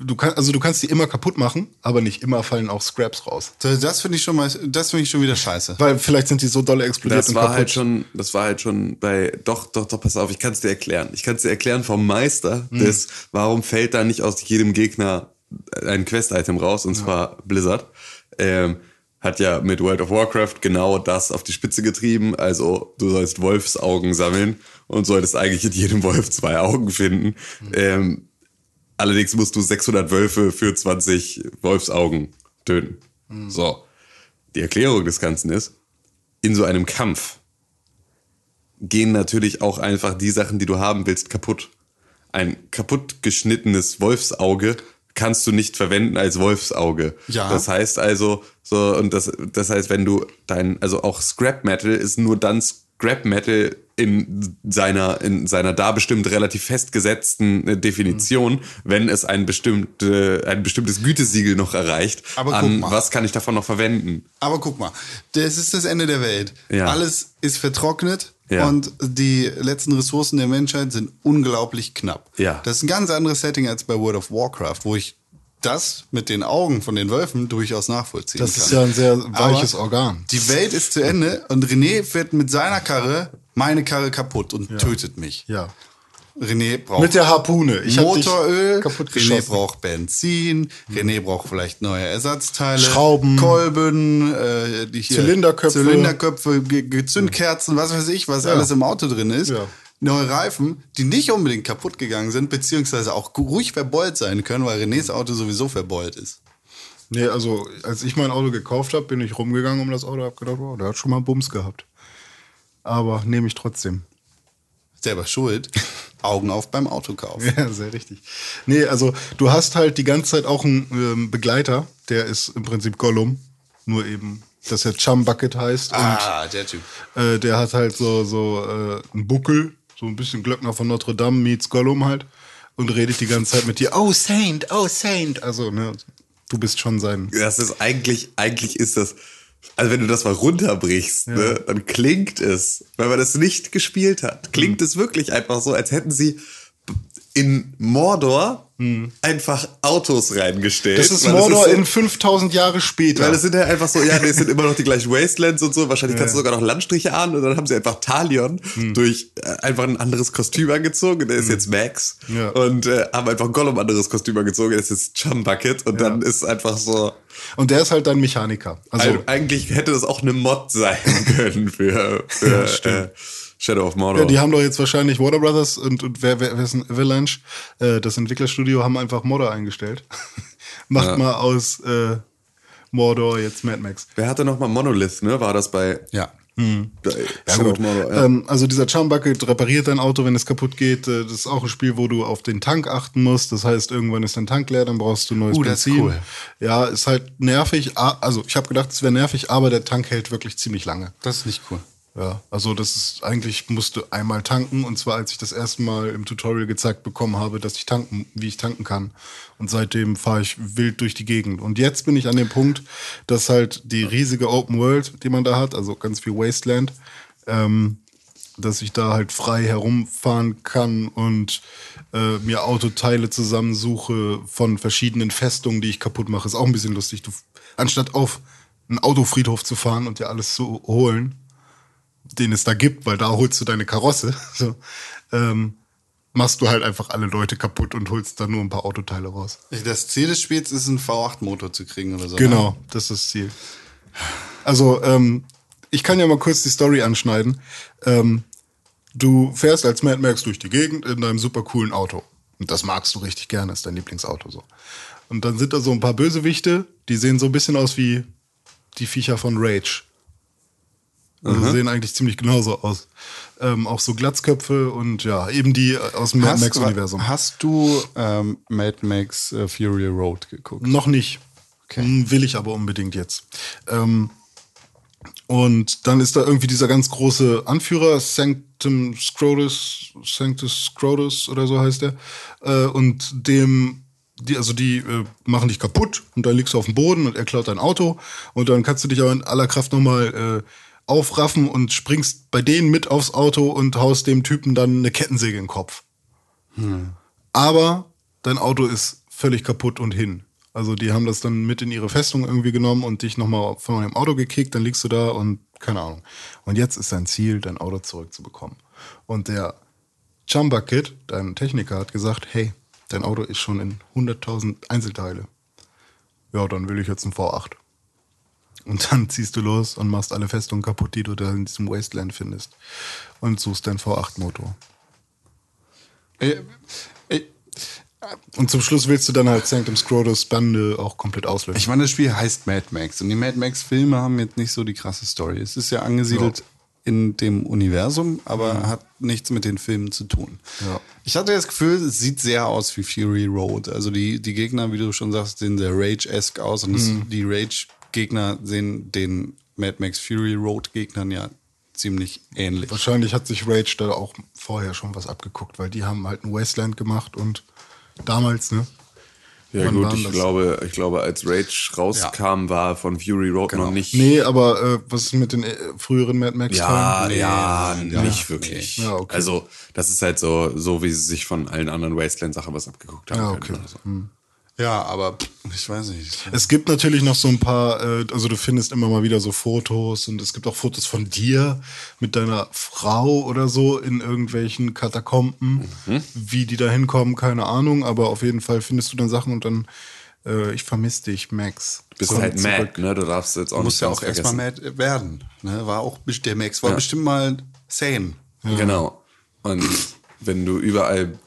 Du kann, also du kannst die immer kaputt machen, aber nicht immer fallen auch Scraps raus. Das finde ich schon mal, das finde ich schon wieder scheiße. Weil vielleicht sind die so dolle explodiert Das und war kaputt. halt schon, das war halt schon bei, doch, doch, doch, pass auf, ich kann es dir erklären. Ich kann es dir erklären vom Meister des, warum fällt da nicht aus jedem Gegner ein Quest-Item raus, und zwar Blizzard. Ähm, hat ja mit World of Warcraft genau das auf die Spitze getrieben. Also du sollst Wolfsaugen sammeln und solltest eigentlich in jedem Wolf zwei Augen finden. Ähm, allerdings musst du 600 Wölfe für 20 Wolfsaugen töten. So. Die Erklärung des Ganzen ist, in so einem Kampf gehen natürlich auch einfach die Sachen, die du haben willst, kaputt. Ein kaputt geschnittenes Wolfsauge kannst du nicht verwenden als Wolfsauge. Ja. Das heißt also, so, und das, das heißt, wenn du dein, also auch Scrap Metal ist nur dann Scrap Metal in seiner, in seiner da bestimmt relativ festgesetzten äh, Definition, wenn es ein, bestimmte, ein bestimmtes Gütesiegel noch erreicht. Aber guck an mal. was kann ich davon noch verwenden? Aber guck mal, das ist das Ende der Welt. Ja. Alles ist vertrocknet Ja. und die letzten Ressourcen der Menschheit sind unglaublich knapp. Ja. Das ist ein ganz anderes Setting als bei World of Warcraft, wo ich das mit den Augen von den Wölfen durchaus nachvollziehen Das kann. ist ja ein sehr weiches Aber Organ. Die Welt ist zu Ende und René fährt mit seiner Karre meine Karre kaputt und tötet mich. Ja. René braucht Mit der Harpune. Ich Motoröl, kaputt René braucht Benzin, René braucht vielleicht neue Ersatzteile, Schrauben. Kolben, äh, Zylinderköpfe. Zylinderköpfe, Zündkerzen, was weiß ich, was alles im Auto drin ist. Ja. Neue Reifen, die nicht unbedingt kaputt gegangen sind, beziehungsweise auch ruhig verbeult sein können, weil Renés Auto sowieso verbeult ist. Nee, also als ich mein Auto gekauft habe, bin ich rumgegangen um das Auto, hab gedacht, wow, der hat schon mal Bums gehabt. Aber nehme ich trotzdem. Selber schuld. Augen auf beim Autokauf. Ja, sehr richtig. Nee, also du hast halt die ganze Zeit auch einen ähm, Begleiter, der ist im Prinzip Gollum, nur eben, dass er Chum Bucket heißt Ah, der Typ. und äh, der hat halt so, so äh, einen Buckel, so ein bisschen Glöckner von Notre Dame meets Gollum halt und redet die ganze Zeit mit dir, oh Saint, oh Saint. Also, ne, du bist schon sein. Das ist eigentlich, eigentlich ist das, also wenn du das mal runterbrichst, ne, dann klingt es, wenn man das nicht gespielt hat, klingt es wirklich einfach so, als hätten sie in Mordor einfach Autos reingestellt. Das ist Mordor so, in 5000 Jahre später. weil es sind ja einfach so, ja, nee, es sind immer noch die gleichen Wastelands und so. Wahrscheinlich kannst du sogar noch Landstriche an und dann haben sie einfach Talion durch äh, einfach ein anderes Kostüm angezogen. Der ist jetzt Max. Ja. Und äh, haben einfach Gollum ein anderes Kostüm angezogen. Der ist jetzt Chum Bucket. Und dann ist einfach so, und der ist halt dein Mechaniker. Also, also, eigentlich hätte das auch eine Mod sein können für, für äh, Shadow of Mordor. Ja, die haben doch jetzt wahrscheinlich Warner Brothers und, und wer, wer, wer ist ein Avalanche, äh, das Entwicklerstudio, haben einfach Modder eingestellt. Macht mal aus äh, Mordor jetzt Mad Max. Wer hatte noch mal Monolith, ne? War das bei, Ja. Shadow of Mordor? Ja. Ähm, also dieser Charm Bucket repariert dein Auto, wenn es kaputt geht. Äh, Das ist auch ein Spiel, wo du auf den Tank achten musst. Das heißt, irgendwann ist dein Tank leer, dann brauchst du neues Uh, Benzin. cool. Ja, ist halt nervig. Also ich habe gedacht, es wäre nervig, aber der Tank hält wirklich ziemlich lange. Das ist nicht cool. Ja, also das ist eigentlich musste einmal tanken und zwar als ich das erste Mal im Tutorial gezeigt bekommen habe, dass ich tanken, wie ich tanken kann. Und seitdem fahre ich wild durch die Gegend. Und jetzt bin ich an dem Punkt, dass halt die riesige Open World, die man da hat, also ganz viel Wasteland, ähm, dass ich da halt frei herumfahren kann und äh, mir Autoteile zusammensuche von verschiedenen Festungen, die ich kaputt mache. Ist auch ein bisschen lustig. Du, anstatt auf einen Autofriedhof zu fahren und dir alles zu holen, den es da gibt, weil da holst du deine Karosse, so, ähm, machst du halt einfach alle Leute kaputt und holst dann nur ein paar Autoteile raus. Das Ziel des Spiels ist, einen V8-Motor zu kriegen oder so. Genau, das ist das Ziel. Also, ähm, ich kann ja mal kurz die Story anschneiden. Ähm, du fährst als Mad Max durch die Gegend in deinem super coolen Auto. Und das magst du richtig gerne, ist dein Lieblingsauto so. Und dann sind da so ein paar Bösewichte, die sehen so ein bisschen aus wie die Viecher von Rage. Also sehen eigentlich ziemlich genauso aus. Ähm, auch so Glatzköpfe und ja, eben die aus dem Mad Max-Universum. hast du ähm, Mad Max äh, Fury Road geguckt? Noch nicht. Hm, Will ich aber unbedingt jetzt. Ähm, und dann ist da irgendwie dieser ganz große Anführer, Sanctum Scrotus, Sanctus Scrotus oder so heißt der. Äh, und dem, die, also die äh, machen dich kaputt und dann liegst du auf dem Boden und er klaut dein Auto und dann kannst du dich aber in aller Kraft nochmal äh, aufraffen und springst bei denen mit aufs Auto und haust dem Typen dann eine Kettensäge in den Kopf. Aber dein Auto ist völlig kaputt und hin. Also die haben das dann mit in ihre Festung irgendwie genommen und dich nochmal von dem Auto gekickt, dann liegst du da und keine Ahnung. Und jetzt ist dein Ziel, dein Auto zurückzubekommen. Und der Chumba Kid, dein Techniker, hat gesagt, hey, dein Auto ist schon in 100.000 Einzelteile. Ja, dann will ich jetzt ein V8. Und dann ziehst du los und machst alle Festungen kaputt, die du da in diesem Wasteland findest. Und suchst dein V8-Motor. Äh, äh, Und zum Schluss willst du dann halt Sanctum Scrotus Bande auch komplett auslöschen. Ich meine, das Spiel heißt Mad Max und die Mad Max-Filme haben jetzt nicht so die krasse Story. Es ist ja angesiedelt in dem Universum, aber hat nichts mit den Filmen zu tun. Ja. Ich hatte das Gefühl, es sieht sehr aus wie Fury Road. Also die, die Gegner, wie du schon sagst, sehen sehr Rage-esque aus und es, die Rage-Gegner sehen den Mad Max Fury Road-Gegnern ja ziemlich ähnlich. Wahrscheinlich hat sich Rage da auch vorher schon was abgeguckt, weil die haben halt ein Wasteland gemacht und damals, ne? Ja Wann gut, ich das? glaube, ich glaube, als Rage rauskam, war von Fury Road Genau. noch nicht. Nee, aber äh, was ist mit den äh, früheren Mad Max Ja, Nee, ja, ja, nicht wirklich. Ja, okay. Also, das ist halt so, so wie sie sich von allen anderen Wasteland-Sachen was abgeguckt haben. Ja, können okay. oder so. Ja, aber ich weiß nicht. Es gibt natürlich noch so ein paar, äh, also du findest immer mal wieder so Fotos und es gibt auch Fotos von dir mit deiner Frau oder so in irgendwelchen Katakomben. Mhm. Wie die da hinkommen, keine Ahnung, aber auf jeden Fall findest du dann Sachen und dann, äh, ich vermisse dich, Max. Du bist Komm halt zurück. mad, ne? Du darfst jetzt auch Du nicht musst ja auch erstmal mad werden. Ne? War auch, der Max war bestimmt mal sane. Genau. Und wenn du überall,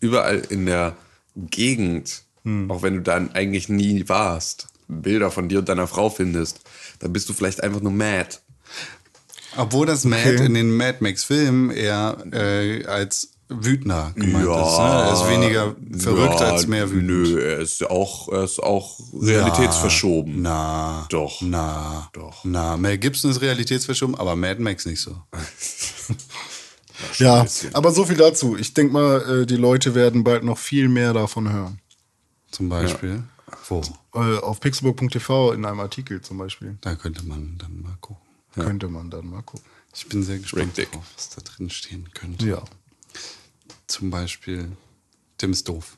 überall in der Gegend, Hm. auch wenn du dann eigentlich nie warst, Bilder von dir und deiner Frau findest, dann bist du vielleicht einfach nur mad. Obwohl das Mad in den Mad Max Filmen eher äh, als wütender gemeint ist. Ne? Er ist weniger verrückt Ja, als mehr wütend. Nö, er ist auch, er ist auch realitätsverschoben. Na, Doch. Na, Doch. Na, Mel Gibson ist realitätsverschoben, aber Mad Max nicht so. Ja, aber so viel dazu. Ich denke mal, äh, die Leute werden bald noch viel mehr davon hören. Zum Beispiel. Wo? Äh, auf pixelburg.tv in einem Artikel zum Beispiel. Da könnte man dann mal gucken. Könnte man dann mal gucken. Ich bin sehr gespannt drauf, was da drin stehen könnte. Ja. Zum Beispiel Tim ist doof.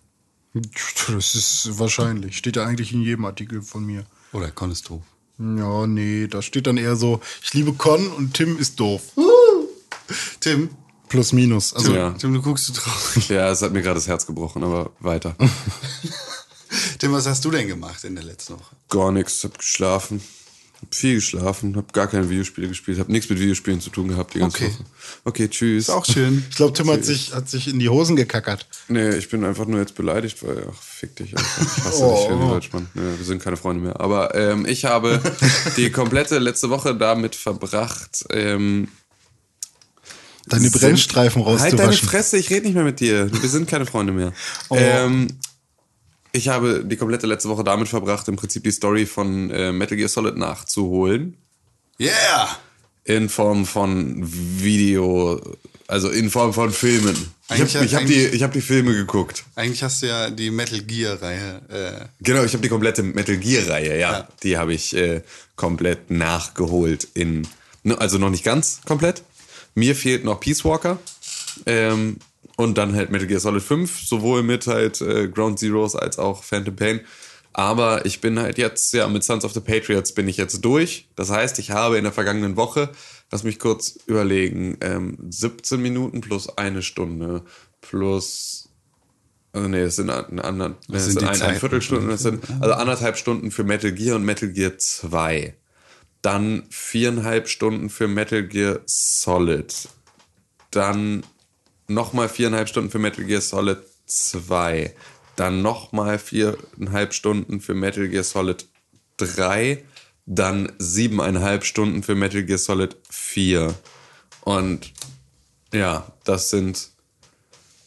Das ist wahrscheinlich. Steht ja eigentlich in jedem Artikel von mir. Oder Con ist doof. Ja, nee, da steht dann eher so, ich liebe Con und Tim ist doof. Tim, Plus minus. Also Ja. Tim, du guckst so traurig. Ja, es hat mir gerade das Herz gebrochen, aber weiter. Tim, was hast du denn gemacht in der letzten Woche? Gar nichts, hab geschlafen. Hab viel geschlafen, hab gar keine Videospiele gespielt, hab nichts mit Videospielen zu tun gehabt die ganze Okay. Woche. Okay, tschüss. Ist auch schön. ich glaube, Tim hat sich, hat sich in die Hosen gekackert. Nee, ich bin einfach nur jetzt beleidigt, weil, ach, fick dich. Ich hasse Oh. dich, Henry Deutschmann. Nee, wir sind keine Freunde mehr. Aber ähm, ich habe die komplette letzte Woche damit verbracht, ähm, Deine Brennstreifen Halt deine rauszuwaschen. Fresse, ich rede nicht mehr mit dir. Wir sind keine Freunde mehr. Oh. Ähm, ich habe die komplette letzte Woche damit verbracht, im Prinzip die Story von äh, Metal Gear Solid nachzuholen. Yeah! In Form von Video, also in Form von Filmen. Ich Eigentlich- habe ich hab die, ich hab die Filme geguckt. Eigentlich hast du ja die Metal Gear-Reihe. Äh, Genau, ich habe die komplette Metal Gear-Reihe, ja. Ja. Die habe ich äh, komplett nachgeholt in. Also noch nicht ganz komplett. Mir fehlt noch Peace Walker. Ähm, und dann halt Metal Gear Solid 5, sowohl mit halt äh, Ground Zeroes als auch Phantom Pain. Aber ich bin halt jetzt, ja, mit Sons of the Patriots bin ich jetzt durch. Das heißt, ich habe in der vergangenen Woche, lass mich kurz überlegen, ähm, 17 Minuten plus eine Stunde plus also nee, es sind, an, an, nee, es sind sind ein, ein Zeiten? Viertelstunden, es sind also anderthalb Stunden für Metal Gear und Metal Gear 2. Dann viereinhalb Stunden für Metal Gear Solid. Dann nochmal viereinhalb Stunden für Metal Gear Solid 2. Dann nochmal viereinhalb Stunden für Metal Gear Solid 3. Dann siebeneinhalb Stunden für Metal Gear Solid 4. Und ja, das sind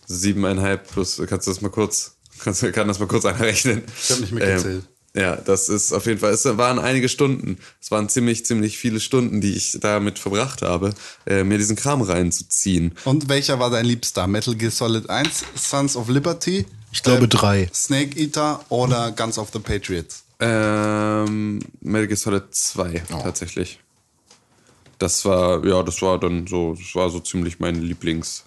siebeneinhalb plus, kannst du das mal kurz, kannst, du- kann das mal kurz einer rechnen? Ich hab nicht mitgezählt. Ähm, ja, das ist auf jeden Fall, es waren einige Stunden. Es waren ziemlich, ziemlich viele Stunden, die ich damit verbracht habe, äh, mir diesen Kram reinzuziehen. und welcher war dein Liebster? Metal Gear Solid 1, Sons of Liberty? Ich glaube drei. Snake Eater oder Guns of the Patriots? Ähm, Metal Gear Solid 2, tatsächlich. das war, ja, das war dann so, das war so ziemlich mein Lieblings.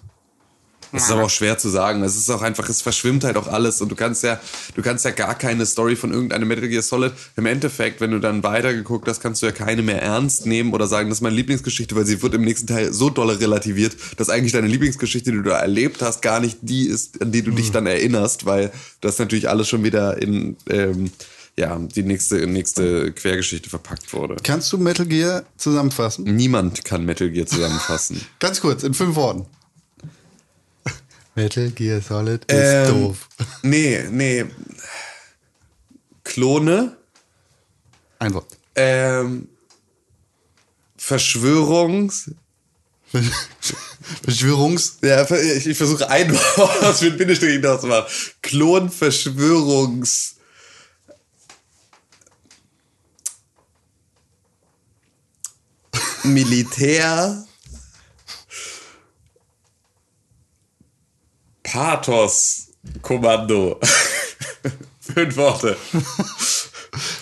Das ist aber auch schwer zu sagen. Es ist auch einfach, es verschwimmt halt auch alles und du kannst ja, du kannst ja gar keine Story von irgendeinem Metal Gear Solid. Im Endeffekt, wenn du dann weitergeguckt hast, kannst du ja keine mehr ernst nehmen oder sagen, das ist meine Lieblingsgeschichte, weil sie wird im nächsten Teil so dolle relativiert, dass eigentlich deine Lieblingsgeschichte, die du da erlebt hast, gar nicht die ist, an die du dich dann erinnerst, weil das natürlich alles schon wieder in, ähm, ja, die nächste, nächste Quergeschichte verpackt wurde. Kannst du Metal Gear zusammenfassen? Niemand kann Metal Gear zusammenfassen. Ganz kurz, in fünf Worten. Metal Gear Solid ist Ähm, doof. Nee, nee. Klone, Ein Wort. ähm, Verschwörungs... Verschwörungs... Ja, ich, ich versuche ein Wort aus mit Bindestrich hinaus zu machen. Klonverschwörungs... Militär... Pathos-Kommando. Fünf Worte.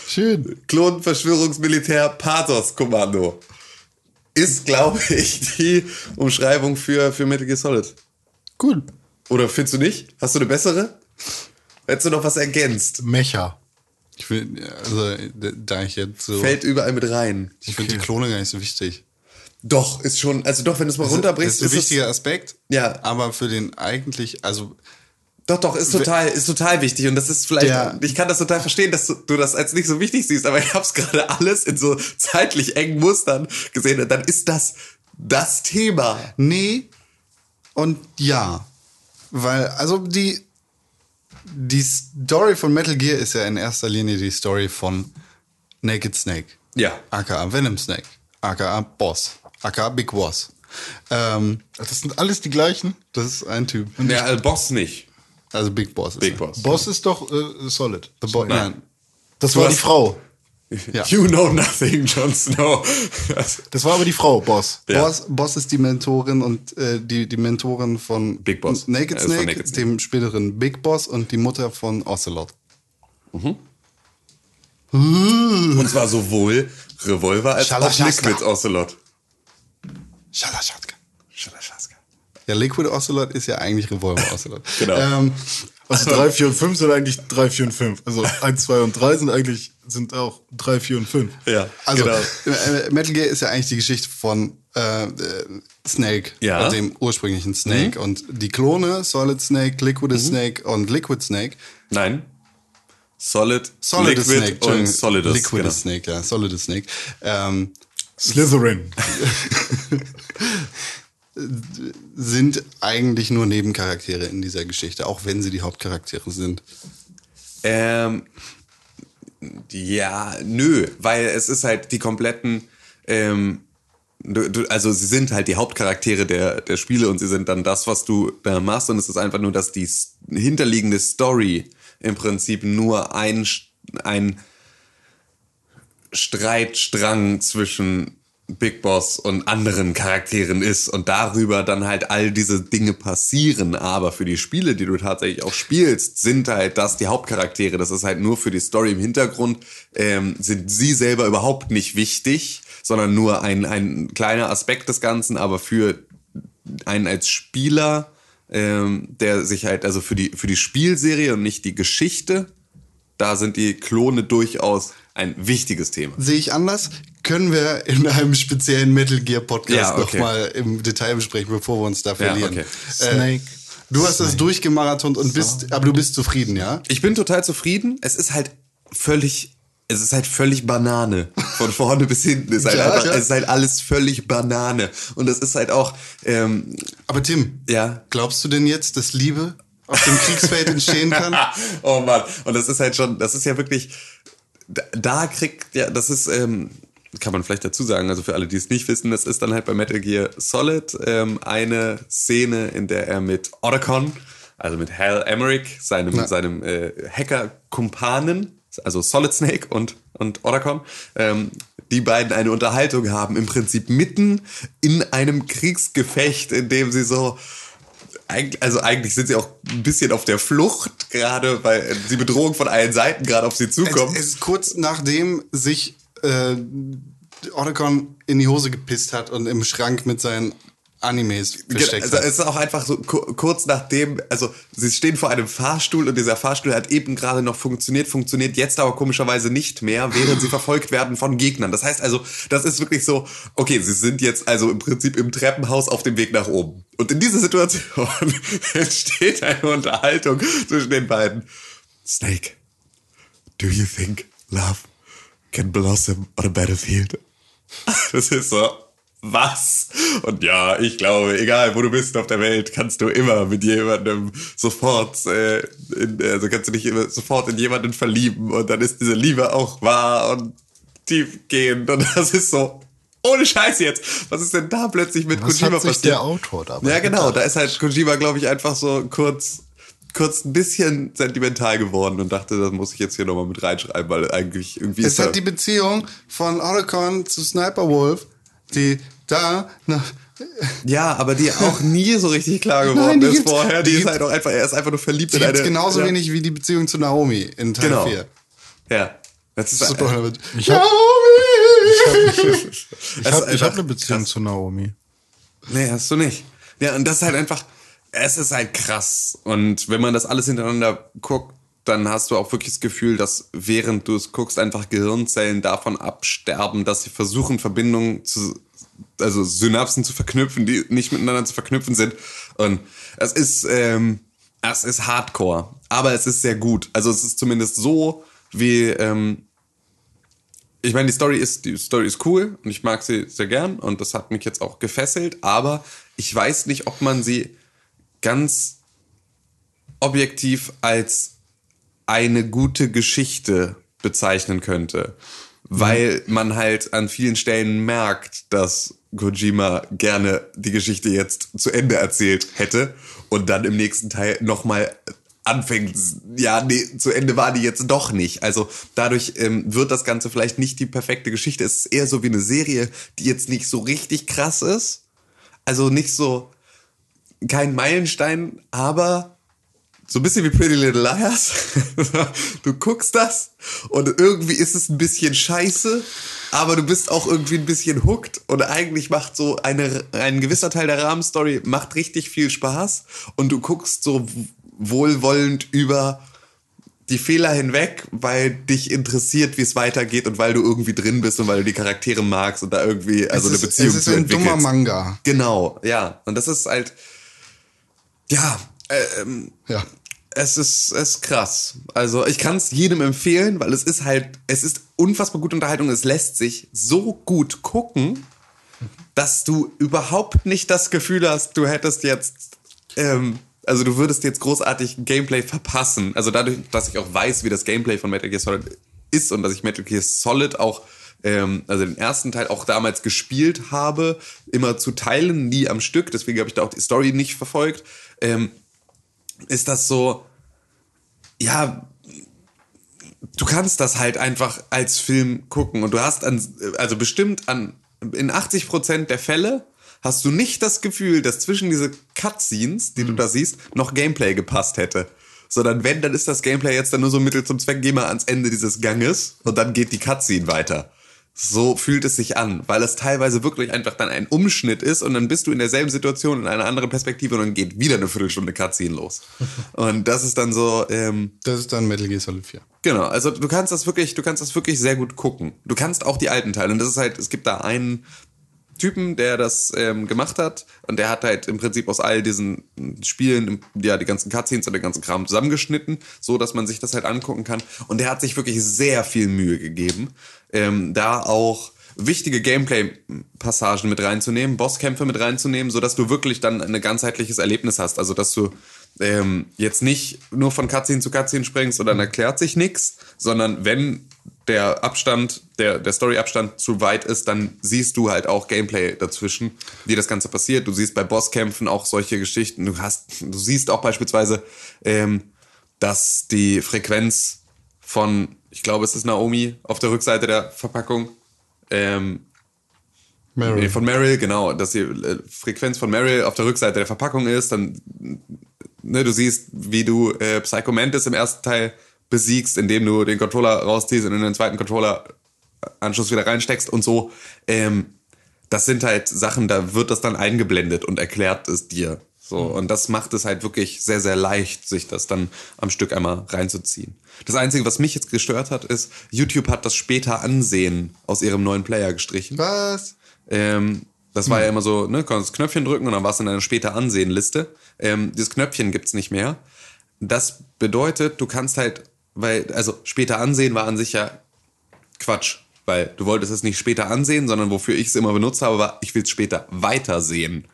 Schön. Klonverschwörungsmilitär Pathos-Kommando. Ist, glaube ich, die Umschreibung für, für Metal Gear Solid. Gut. Oder findest du nicht? Hast du eine bessere? Hättest du noch was ergänzt? Mecha. Ich will, also, da ich jetzt so. Fällt überall mit rein. ich finde die Klone gar nicht so wichtig. Doch, ist schon, also doch, wenn du es mal Das runterbrichst, ist ein ist es, wichtiger Aspekt. Ja. Aber für den eigentlich, also doch, doch, ist total, ist total wichtig und das ist vielleicht, Der- ich kann das total verstehen, dass du, du das als nicht so wichtig siehst, aber ich habe es gerade alles in so zeitlich engen Mustern gesehen und dann ist das das Thema. Nee und ja. Weil, also die, die Story von Metal Gear ist ja in erster Linie die Story von Naked Snake. Ja. aka Venom Snake. aka Boss. Aka Big Boss. Ähm, Das sind alles die gleichen. das ist ein Typ. Ja, also Boss nicht. Also Big Boss. Ist Big er. Boss. Boss ist doch äh, Solid. The Bo Nein. Das Du war die Frau. Ja. You know nothing, Jon Snow. Das war aber die Frau, Boss. Ja. Boss, Boss ist die Mentorin und äh, die, die Mentorin von Big Boss. Naked von Snake, Naked Snake. dem späteren Big Boss und die Mutter von Ocelot. Und zwar sowohl Revolver als auch. Liquid Ocelot. Schallaschatka. Ja, Liquid Ocelot ist ja eigentlich Revolver Ocelot. Genau. Ähm, Also 3, 4 und 5 sind eigentlich 3, 4 und 5. Also 1, 2 und 3 sind eigentlich sind auch 3, 4 und 5. Ja, also genau. äh, Metal Gear ist ja eigentlich die Geschichte von äh, äh, Snake, Ja. Mhm. also dem ursprünglichen Snake. Und die Klone, Solid Snake, Liquid Snake und Liquid Snake. Nein. Solid, Solid Liquid Snake, und Solidus. Liquid genau. Snake, ja, Solid Snake. Ähm, Slytherin. sind eigentlich nur Nebencharaktere in dieser Geschichte, auch wenn sie die Hauptcharaktere sind. Ähm, ja, nö, weil es ist halt die kompletten, ähm, du, du, also sie sind halt die Hauptcharaktere der, der Spiele und sie sind dann das, was du da machst und es ist einfach nur, dass die hinterliegende Story im Prinzip nur ein, ein Streitstrang zwischen Big Boss und anderen Charakteren ist und darüber dann halt all diese Dinge passieren. Aber für die Spiele, die du tatsächlich auch spielst, sind halt das die Hauptcharaktere. Das ist halt nur für die Story im Hintergrund, ähm, sind sie selber überhaupt nicht wichtig, sondern nur ein, ein kleiner Aspekt des Ganzen, aber für einen als Spieler, ähm, der sich halt, also für die, für die Spielserie und nicht die Geschichte, da sind die Klone durchaus ein wichtiges Thema. Sehe ich anders? Können wir in einem speziellen Metal Gear Podcast Ja, okay. nochmal im Detail besprechen, bevor wir uns da verlieren. okay. Äh, Snake. du hast das durchgemarathont und bist, aber du bist zufrieden, ja? Ich bin total zufrieden. Es ist halt völlig, es ist halt völlig Banane. Von vorne bis hinten ist halt Ja, einfach, ja. es ist halt alles völlig Banane. Und es ist halt auch, ähm, Aber Tim, ja. glaubst du denn jetzt, dass Liebe auf dem Kriegsfeld entstehen kann? oh Mann. Und das ist halt schon, das ist ja wirklich, da, kriegt, ja, das ist, ähm, kann man vielleicht dazu sagen, also für alle, die es nicht wissen, das ist dann halt bei Metal Gear Solid ähm, eine Szene, in der er mit Otacon, also mit Hal Emmerich, seinem, seinem äh, Hacker-Kumpanen, also Solid Snake und, und Otacon, ähm, die beiden eine Unterhaltung haben, im Prinzip mitten in einem Kriegsgefecht, in dem sie so also eigentlich sind sie auch ein bisschen auf der Flucht, gerade weil die Bedrohung von allen Seiten gerade auf sie zukommt. Es ist kurz nachdem sich äh, Otacon in die Hose gepisst hat und im Schrank mit seinen Animes versteckt also hat. es ist auch einfach so ku- kurz nachdem, also sie stehen vor einem Fahrstuhl und dieser Fahrstuhl hat eben gerade noch funktioniert, funktioniert jetzt aber komischerweise nicht mehr, während sie verfolgt werden von Gegnern. Das heißt also, das ist wirklich so, okay, sie sind jetzt also im Prinzip im Treppenhaus auf dem Weg nach oben. Und in dieser Situation entsteht eine Unterhaltung zwischen den beiden. Snake, do you think love can blossom on a battlefield? Das ist so, was? Und ja, ich glaube, egal wo du bist auf der Welt, kannst du immer mit jemandem sofort, äh, in, also kannst du dich immer sofort in jemanden verlieben und dann ist diese Liebe auch wahr und tiefgehend und das ist so, ohne Scheiß jetzt. Was ist denn da plötzlich mit Was Kojima hat sich passiert? der Autor dabei Ja, genau. Da ist halt Kojima, glaube ich, einfach so kurz, kurz ein bisschen sentimental geworden und dachte, das muss ich jetzt hier nochmal mit reinschreiben, weil eigentlich irgendwie Es hat die Beziehung von Otacon zu Sniper Wolf, die da nach, Ja, aber die auch nie so richtig klar geworden Nein, ist vorher. Die, die ist halt auch einfach, er ist einfach nur verliebt die in eine. genauso ja. wenig wie die Beziehung zu Naomi in Teil Genau. 4. Ja. Das ist Super. hab- Naomi! Ich habe ich hab eine Beziehung zu Naomi. Nee, hast du nicht. Ja, und das ist halt einfach, es ist halt krass. Und wenn man das alles hintereinander guckt, dann hast du auch wirklich das Gefühl, dass während du es guckst, einfach Gehirnzellen davon absterben, dass sie versuchen, Verbindungen zu, also Synapsen zu verknüpfen, die nicht miteinander zu verknüpfen sind. Und es ist, ähm, es ist Hardcore, aber es ist sehr gut. Also es ist zumindest so, wie, ähm, ich meine, die Story ist, die Story ist cool und ich mag sie sehr gern und das hat mich jetzt auch gefesselt, aber ich weiß nicht, ob man sie ganz objektiv als eine gute Geschichte bezeichnen könnte. Weil man halt an vielen Stellen merkt, dass Kojima gerne die Geschichte jetzt zu Ende erzählt hätte und dann im nächsten Teil nochmal anfängt, ja, nee, zu Ende war die jetzt doch nicht. Also dadurch ähm, wird das Ganze vielleicht nicht die perfekte Geschichte. Es ist eher so wie eine Serie, die jetzt nicht so richtig krass ist. Also nicht so, kein Meilenstein, aber so ein bisschen wie Pretty Little Liars. du guckst das und irgendwie ist es ein bisschen scheiße, aber du bist auch irgendwie ein bisschen hooked und eigentlich macht so eine, ein gewisser Teil der Rahmenstory macht richtig viel Spaß und du guckst so wohlwollend über die Fehler hinweg, weil dich interessiert, wie es weitergeht und weil du irgendwie drin bist und weil du die Charaktere magst und da irgendwie also es eine ist, Beziehung es ist zu ein dummer Manga. Genau, ja. Und das ist halt, ja, ähm, Ja. es ist, es ist krass. Also ich kann es jedem empfehlen, weil es ist halt, es ist unfassbar gute Unterhaltung. Es lässt sich so gut gucken, dass du überhaupt nicht das Gefühl hast, du hättest jetzt, ähm, also du würdest jetzt großartig Gameplay verpassen. Also dadurch, dass ich auch weiß, wie das Gameplay von Metal Gear Solid ist und dass ich Metal Gear Solid auch, ähm, also den ersten Teil auch damals gespielt habe, immer zu teilen, nie am Stück. Deswegen habe ich da auch die Story nicht verfolgt. Ähm, ist das so, ja, du kannst das halt einfach als Film gucken und du hast an, also bestimmt an, in 80% der Fälle hast du nicht das Gefühl, dass zwischen diese Cutscenes, die du da siehst, noch Gameplay gepasst hätte. Sondern wenn, dann ist das Gameplay jetzt dann nur so Mittel zum Zweck, geh mal ans Ende dieses Ganges und dann geht die Cutscene weiter. So fühlt es sich an, weil es teilweise wirklich einfach dann ein Umschnitt ist und dann bist du in derselben Situation in einer anderen Perspektive und dann geht wieder eine Viertelstunde Cutscene los. Und das ist dann so, ähm, Das ist dann Metal Gear Solid 4. Genau, also du kannst das wirklich, du kannst das wirklich sehr gut gucken. Du kannst auch die alten Teile. Und das ist halt, es gibt da einen Typen, der das ähm, gemacht hat und der hat halt im Prinzip aus all diesen Spielen ja die ganzen Cutscenes und den ganzen Kram zusammengeschnitten, so dass man sich das halt angucken kann. Und der hat sich wirklich sehr viel Mühe gegeben, ähm, da auch wichtige Gameplay-Passagen mit reinzunehmen, Bosskämpfe mit reinzunehmen, so dass du wirklich dann ein ganzheitliches Erlebnis hast. Also dass du ähm, jetzt nicht nur von Cutscene zu Cutscene springst und dann erklärt sich nichts, sondern wenn der Abstand, der, der Story-Abstand zu weit ist, dann siehst du halt auch Gameplay dazwischen, wie das Ganze passiert. Du siehst bei Bosskämpfen auch solche Geschichten. Du hast, du siehst auch beispielsweise, ähm, dass die Frequenz von, ich glaube, es ist Naomi auf der Rückseite der Verpackung, ähm, Meryl. Nee, von Meryl, genau, dass die äh, Frequenz von Meryl auf der Rückseite der Verpackung ist, dann, ne, du siehst, wie du äh, Psycho Mantis im ersten Teil besiegst, indem du den Controller rausziehst und in den zweiten Controller Anschluss wieder reinsteckst und so. Ähm, das sind halt Sachen, da wird das dann eingeblendet und erklärt es dir. So, und das macht es halt wirklich sehr, sehr leicht, sich das dann am Stück einmal reinzuziehen. Das Einzige, was mich jetzt gestört hat, ist, YouTube hat das später Ansehen aus ihrem neuen Player gestrichen. Was? Ähm, das war ja immer so, ne, konntest das Knöpfchen drücken und dann war es in einer später Ansehen-Liste. Ähm, dieses Knöpfchen gibt's nicht mehr. Das bedeutet, du kannst halt, weil, also später ansehen war an sich ja Quatsch, weil du wolltest es nicht später ansehen, sondern wofür ich es immer benutzt habe, war, ich will es später weitersehen.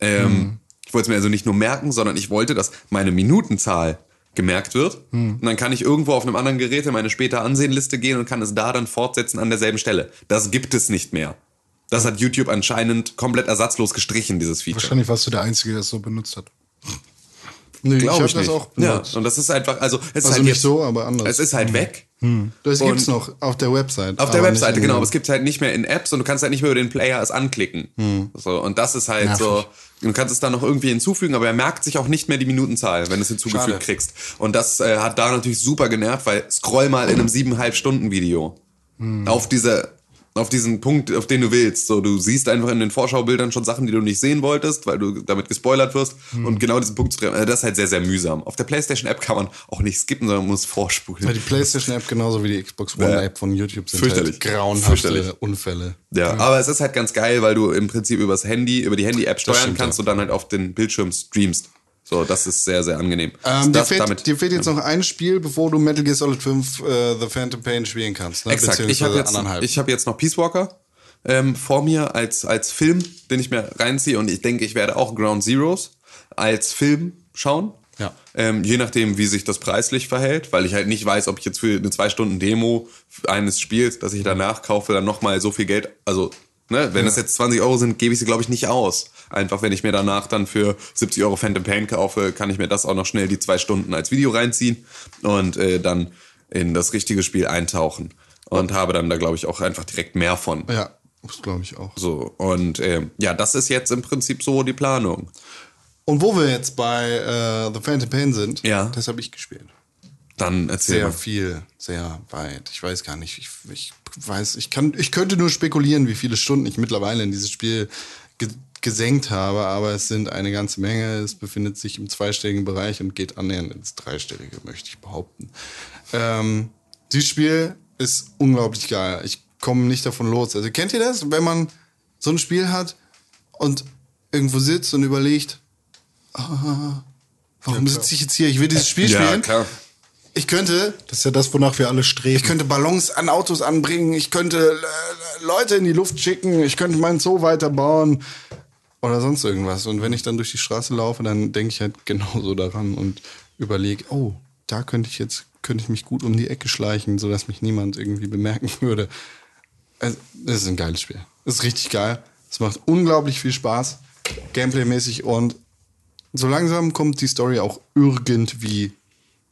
Ähm, Ich wollte es mir also nicht nur merken, sondern ich wollte, dass meine Minutenzahl gemerkt wird. Und dann kann ich irgendwo auf einem anderen Gerät in meine später Ansehenliste gehen und kann es da dann fortsetzen an derselben Stelle. Das gibt es nicht mehr. Das hat YouTube anscheinend komplett ersatzlos gestrichen, dieses Feature. Wahrscheinlich warst du der Einzige, der es so benutzt hat. Nee, Glaube hab ich, das auch ja, benutzt. und das ist einfach, also es ist Also halt nicht jetzt, so, aber anders. Es ist halt weg. Das Und- gibt's noch auf der Website. Auf der Webseite, genau, aber es gibt halt nicht mehr in Apps und du kannst halt nicht mehr über den Player es anklicken. So, und das ist halt Nervig. so, du kannst es dann noch irgendwie hinzufügen, aber er merkt sich auch nicht mehr die Minutenzahl, wenn du es hinzugefügt Schade. kriegst. Und das äh, hat da natürlich super genervt, weil scroll mal in einem siebeneinhalb Stunden Video auf diese auf diesen Punkt, auf den du willst. So, du siehst einfach in den Vorschaubildern schon Sachen, die du nicht sehen wolltest, weil du damit gespoilert wirst. Und genau diesen Punkt zu treffen, also das ist halt sehr, sehr mühsam. Auf der PlayStation-App kann man auch nicht skippen, sondern man muss vorspulen. Weil die PlayStation-App genauso wie die Xbox One-App von YouTube sind Fürchterlich. halt grauenhafte Fürchterlich. Unfälle. Ja, aber es ist halt ganz geil, weil du im Prinzip übers Handy, über die Handy-App steuern stimmt, kannst ja. und dann halt auf den Bildschirm streamst. So, das ist sehr, sehr angenehm. Ähm, dir, das, fehlt, dir fehlt jetzt noch ein Spiel, bevor du Metal Gear Solid 5 äh, The Phantom Pain spielen kannst. Ne? Exakt. Ich habe jetzt, ich hab jetzt noch Peace Walker ähm, vor mir als, als Film, den ich mir reinziehe und ich denke, ich werde auch Ground Zeroes als Film schauen. Ja. Ähm, je nachdem, wie sich das preislich verhält, weil ich halt nicht weiß, ob ich jetzt für eine zwei Stunden Demo eines Spiels, das ich danach kaufe, dann nochmal so viel Geld, also ne, wenn es jetzt 20 Euro sind, gebe ich sie glaube ich nicht aus. Einfach wenn ich mir danach dann für 70 Euro Phantom Pain kaufe, kann ich mir das auch noch schnell die zwei Stunden als Video reinziehen und äh, dann in das richtige Spiel eintauchen und habe dann da glaube ich auch einfach direkt mehr von. ja, das glaube ich auch. So und ähm, ja, das ist jetzt im Prinzip so die Planung. Und wo wir jetzt bei äh, The Phantom Pain sind, Ja. das habe ich gespielt. Dann erzähl Sehr mal. viel, sehr weit. Ich weiß gar nicht. Ich, ich weiß, ich kann, ich könnte nur spekulieren, wie viele Stunden ich mittlerweile in dieses Spiel ge gesenkt habe, aber es sind eine ganze Menge. Es befindet sich im zweistelligen Bereich und geht annähernd ins dreistellige, möchte ich behaupten. Ähm, dieses Spiel ist unglaublich geil. Ich komme nicht davon los. Also kennt ihr das, wenn man so ein Spiel hat und irgendwo sitzt und überlegt, ah, warum sitze ich jetzt hier? Ich will dieses Spiel Ja, spielen. klar. Ich könnte, Das ist ja das, wonach wir alle streben. ich könnte Ballons an Autos anbringen, ich könnte äh, Leute in die Luft schicken, ich könnte meinen Zoo weiterbauen oder sonst irgendwas. Und wenn ich dann durch die Straße laufe, dann denke ich halt genauso daran und überlege, oh, da könnte ich jetzt, könnte ich mich gut um die Ecke schleichen, sodass mich niemand irgendwie bemerken würde. Also, das ist ein geiles Spiel. Das ist richtig geil. Es macht unglaublich viel Spaß, gameplaymäßig und so langsam kommt die Story auch irgendwie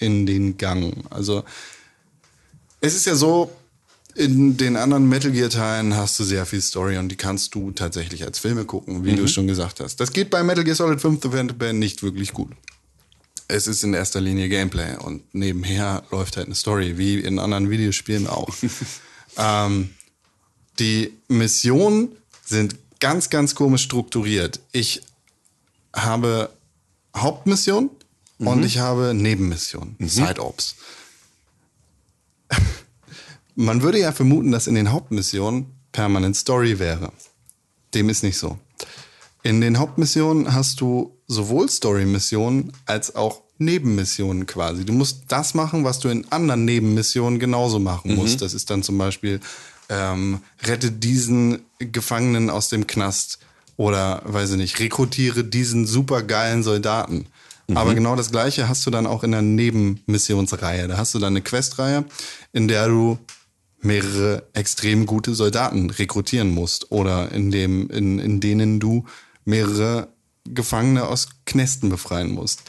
in den Gang. Also es ist ja so, in den anderen Metal Gear Teilen hast du sehr viel Story und die kannst du tatsächlich als Filme gucken, wie du es schon gesagt hast. Das geht bei Metal Gear Solid 5 The Phantom Pain nicht wirklich gut. Es ist in erster Linie Gameplay und nebenher läuft halt eine Story, wie in anderen Videospielen auch. ähm, die Missionen sind ganz, ganz komisch strukturiert. Ich habe Hauptmission und ich habe Nebenmissionen, Side-Ops. Man würde ja vermuten, dass in den Hauptmissionen permanent Story wäre. Dem ist nicht so. In den Hauptmissionen hast du sowohl Story-Missionen als auch Nebenmissionen quasi. Du musst das machen, was du in anderen Nebenmissionen genauso machen musst. Das ist dann zum Beispiel, ähm, rette diesen Gefangenen aus dem Knast oder, weiß ich nicht, rekrutiere diesen supergeilen Soldaten. Aber genau das Gleiche hast du dann auch in der Nebenmissionsreihe. Da hast du dann eine Questreihe, in der du mehrere extrem gute Soldaten rekrutieren musst oder in, dem, in, in denen du mehrere Gefangene aus Knästen befreien musst.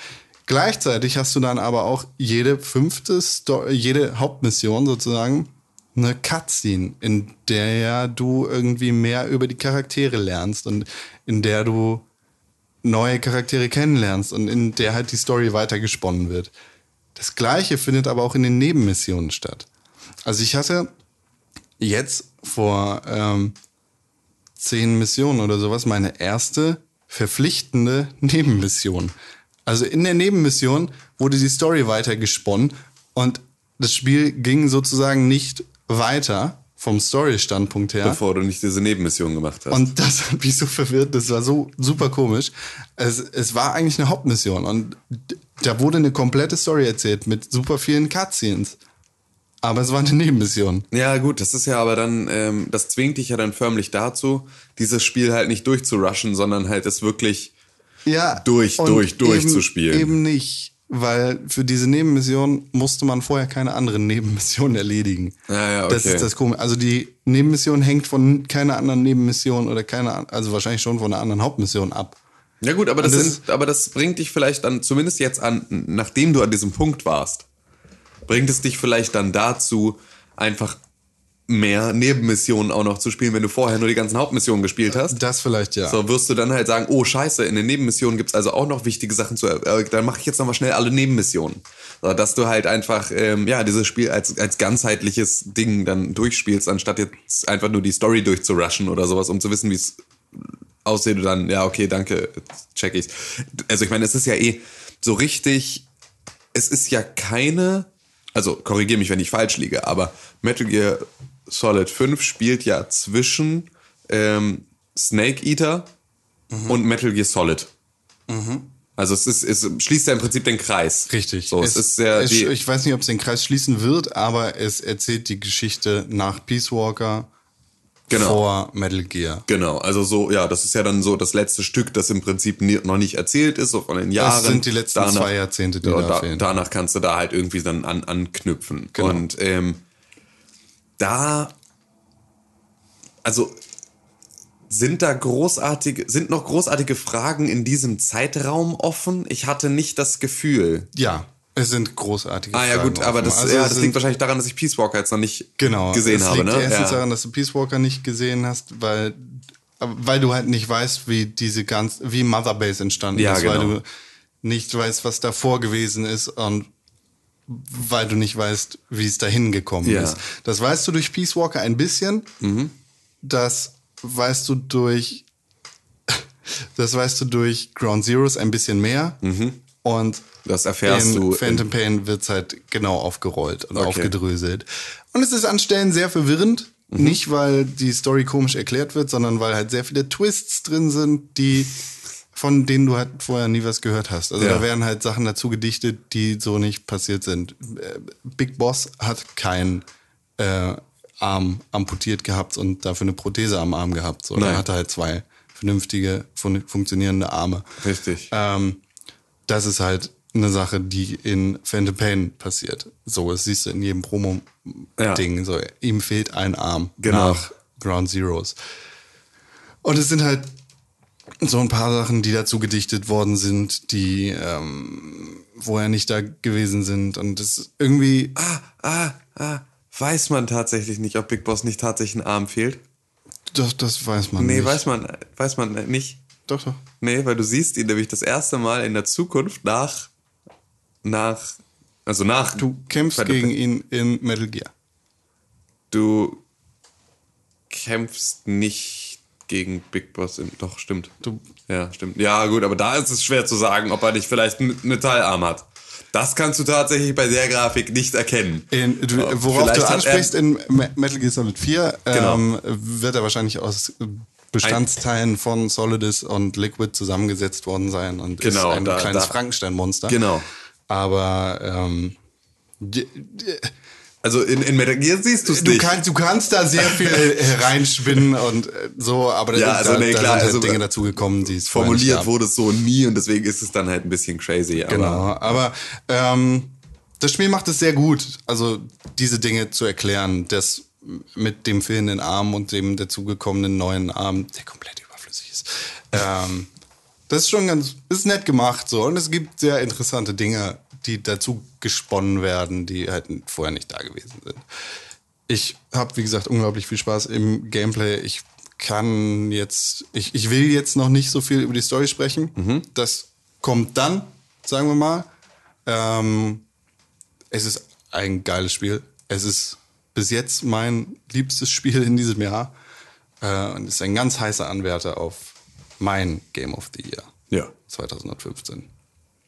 Gleichzeitig hast du dann aber auch jede fünfte, Sto jede Hauptmission sozusagen eine Cutscene, in der du irgendwie mehr über die Charaktere lernst und in der du neue Charaktere kennenlernst und in der halt die Story weitergesponnen wird. Das gleiche findet aber auch in den Nebenmissionen statt. Also ich hatte jetzt vor ähm, zehn Missionen oder sowas meine erste verpflichtende Nebenmission. Also in der Nebenmission wurde die Story weiter gesponnen und das Spiel ging sozusagen nicht weiter vom Story-Standpunkt her. Bevor du nicht diese Nebenmission gemacht hast. Und das hat mich so verwirrt, das war so super komisch. Es, es war eigentlich eine Hauptmission und da wurde eine komplette Story erzählt mit super vielen Cutscenes. Aber es war eine Nebenmission. Ja, gut, das ist ja aber dann, ähm, das zwingt dich ja dann förmlich dazu, dieses Spiel halt nicht durchzurushen, sondern halt es wirklich Ja, Durch, durch, durch eben, zu spielen. Eben nicht, weil für diese Nebenmission musste man vorher keine anderen Nebenmissionen erledigen. Ja, ja, Das okay. ist das Komische. Also die Nebenmission hängt von keiner anderen Nebenmission oder keiner, also wahrscheinlich schon von einer anderen Hauptmission ab. Ja gut, aber das, das sind, aber das bringt dich vielleicht dann, zumindest jetzt an, nachdem du an diesem Punkt warst, bringt es dich vielleicht dann dazu, einfach mehr Nebenmissionen auch noch zu spielen, wenn du vorher nur die ganzen Hauptmissionen gespielt hast. Das vielleicht ja. So wirst du dann halt sagen, oh scheiße, in den Nebenmissionen gibt's also auch noch wichtige Sachen zu, äh, dann mache ich jetzt nochmal schnell alle Nebenmissionen. So, dass du halt einfach, ähm, ja, dieses Spiel als, als ganzheitliches Ding dann durchspielst, anstatt jetzt einfach nur die Story durchzurushen oder sowas, um zu wissen, wie es aussieht und dann, ja, okay, danke, check ich's. Also ich meine, es ist ja eh so richtig, es ist ja keine, also korrigiere mich, wenn ich falsch liege, aber Metal Gear Solid 5 spielt ja zwischen ähm, Snake Eater und Metal Gear Solid. Also es ist, es schließt ja im Prinzip den Kreis. Richtig. So, es, ist sehr, es, ich weiß nicht, ob es den Kreis schließen wird, aber es erzählt die Geschichte nach Peace Walker Genau. vor Metal Gear. Genau, also so, ja, das ist ja dann so das letzte Stück, das im Prinzip nie, noch nicht erzählt ist, so von den Jahren. sind die letzten zwei Jahrzehnte, die da fehlen. Danach kannst du da halt irgendwie dann an, anknüpfen. Genau. Und ähm, da, also sind da großartige, sind noch großartige Fragen in diesem Zeitraum offen? Ich hatte nicht das Gefühl. Ja, es sind großartige Ah ja Fragen gut, aber offen. das, Also ja, es das liegt wahrscheinlich daran, dass ich Peace Walker jetzt noch nicht genau, gesehen es habe. liegt Ne? erstens Ja. daran, dass du Peace Walker nicht gesehen hast, weil, weil du halt nicht weißt, wie diese ganz, wie Mother Base entstanden Ja, ist, weil genau. du nicht weißt, was davor gewesen ist und weil du nicht weißt, wie es dahin gekommen Ja. Mhm. ist. Das weißt du durch Peace Walker ein bisschen. Das weißt du durch das weißt du durch Ground Zeroes ein bisschen mehr. Und Das erfährst in du in- Phantom Pain wird's halt genau aufgerollt und Okay. aufgedröselt. Und es ist an Stellen sehr verwirrend. Mhm. Nicht, weil die Story komisch erklärt wird, sondern weil halt sehr viele Twists drin sind, die von denen du halt vorher nie was gehört hast. Also Ja. da werden halt Sachen dazu gedichtet, die so nicht passiert sind. Äh, Big Boss hat keinen äh, Arm amputiert gehabt und dafür eine Prothese am Arm gehabt. So, er hatte halt zwei vernünftige, fun funktionierende Arme. Richtig. Ähm, das ist halt eine Sache, die in Phantom Pain passiert. So, das siehst du in jedem Promo-Ding. So, ihm fehlt ein Arm Genau. nach Ground Zeroes. Und es sind halt so ein paar Sachen, die dazu gedichtet worden sind, die ähm, vorher nicht da gewesen sind. Und das ist irgendwie, ah, ah, ah, weiß man tatsächlich nicht, ob Big Boss nicht tatsächlich ein Arm fehlt? das, das weiß man Nee, nicht. weiß man, weiß man nicht. Doch, doch. Nee, weil du siehst ihn nämlich das erste Mal in der Zukunft nach, nach, also nach. Du kämpfst gegen ihn in Metal Gear. Du kämpfst nicht gegen Big Boss. Im, doch, stimmt. Du- ja, stimmt. Ja, gut, aber da ist es schwer zu sagen, ob er nicht vielleicht einen Metallarm hat. Das kannst du tatsächlich bei der Grafik nicht erkennen. In, du, worauf vielleicht du ansprichst in Me- Metal Gear Solid 4, Genau. ähm, wird er wahrscheinlich aus Bestandteilen von Solidus und Liquid zusammengesetzt worden sein und Genau, ist ein da- kleines Frankenstein-Monster. Genau. Aber ähm, Also in, in Metal Gear siehst du's du, nicht. kannst, du kannst da sehr viel hereinspinnen und äh, so, aber Ja, da, also, da, nee, da klar, sind halt also, Dinge dazugekommen, die es nicht Formuliert wurde es so nie und deswegen ist es dann halt ein bisschen crazy. Aber Genau, aber ähm, das Spiel macht es sehr gut, also diese Dinge zu erklären, das mit dem fehlenden Arm und dem dazugekommenen neuen Arm, der komplett überflüssig ist. Ähm, das ist schon ganz, ist nett gemacht so und es gibt sehr interessante Dinge, die dazu gesponnen werden, die halt vorher nicht da gewesen sind. Ich habe, wie gesagt, unglaublich viel Spaß im Gameplay. Ich kann jetzt, ich, ich will jetzt noch nicht so viel über die Story sprechen. Das kommt dann, sagen wir mal. Ähm, es ist ein geiles Spiel. Es ist bis jetzt mein liebstes Spiel in diesem Jahr äh, und ist ein ganz heißer Anwärter auf mein Game of the Year Ja. 2015.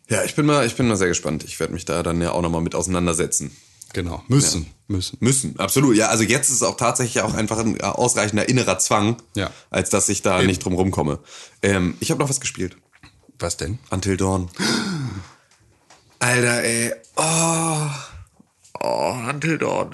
Ja, ich bin mal, ich bin mal sehr gespannt. Ich werde mich da dann ja auch nochmal mit auseinandersetzen. Genau, müssen, müssen. Müssen, absolut. Ja, also jetzt ist es auch tatsächlich auch einfach ein ausreichender innerer Zwang, Ja. als dass ich da nicht drum rumkomme. Ähm, ich habe noch was gespielt. Was denn? Until Dawn. Alter, ey. Oh. Oh, Until Dawn.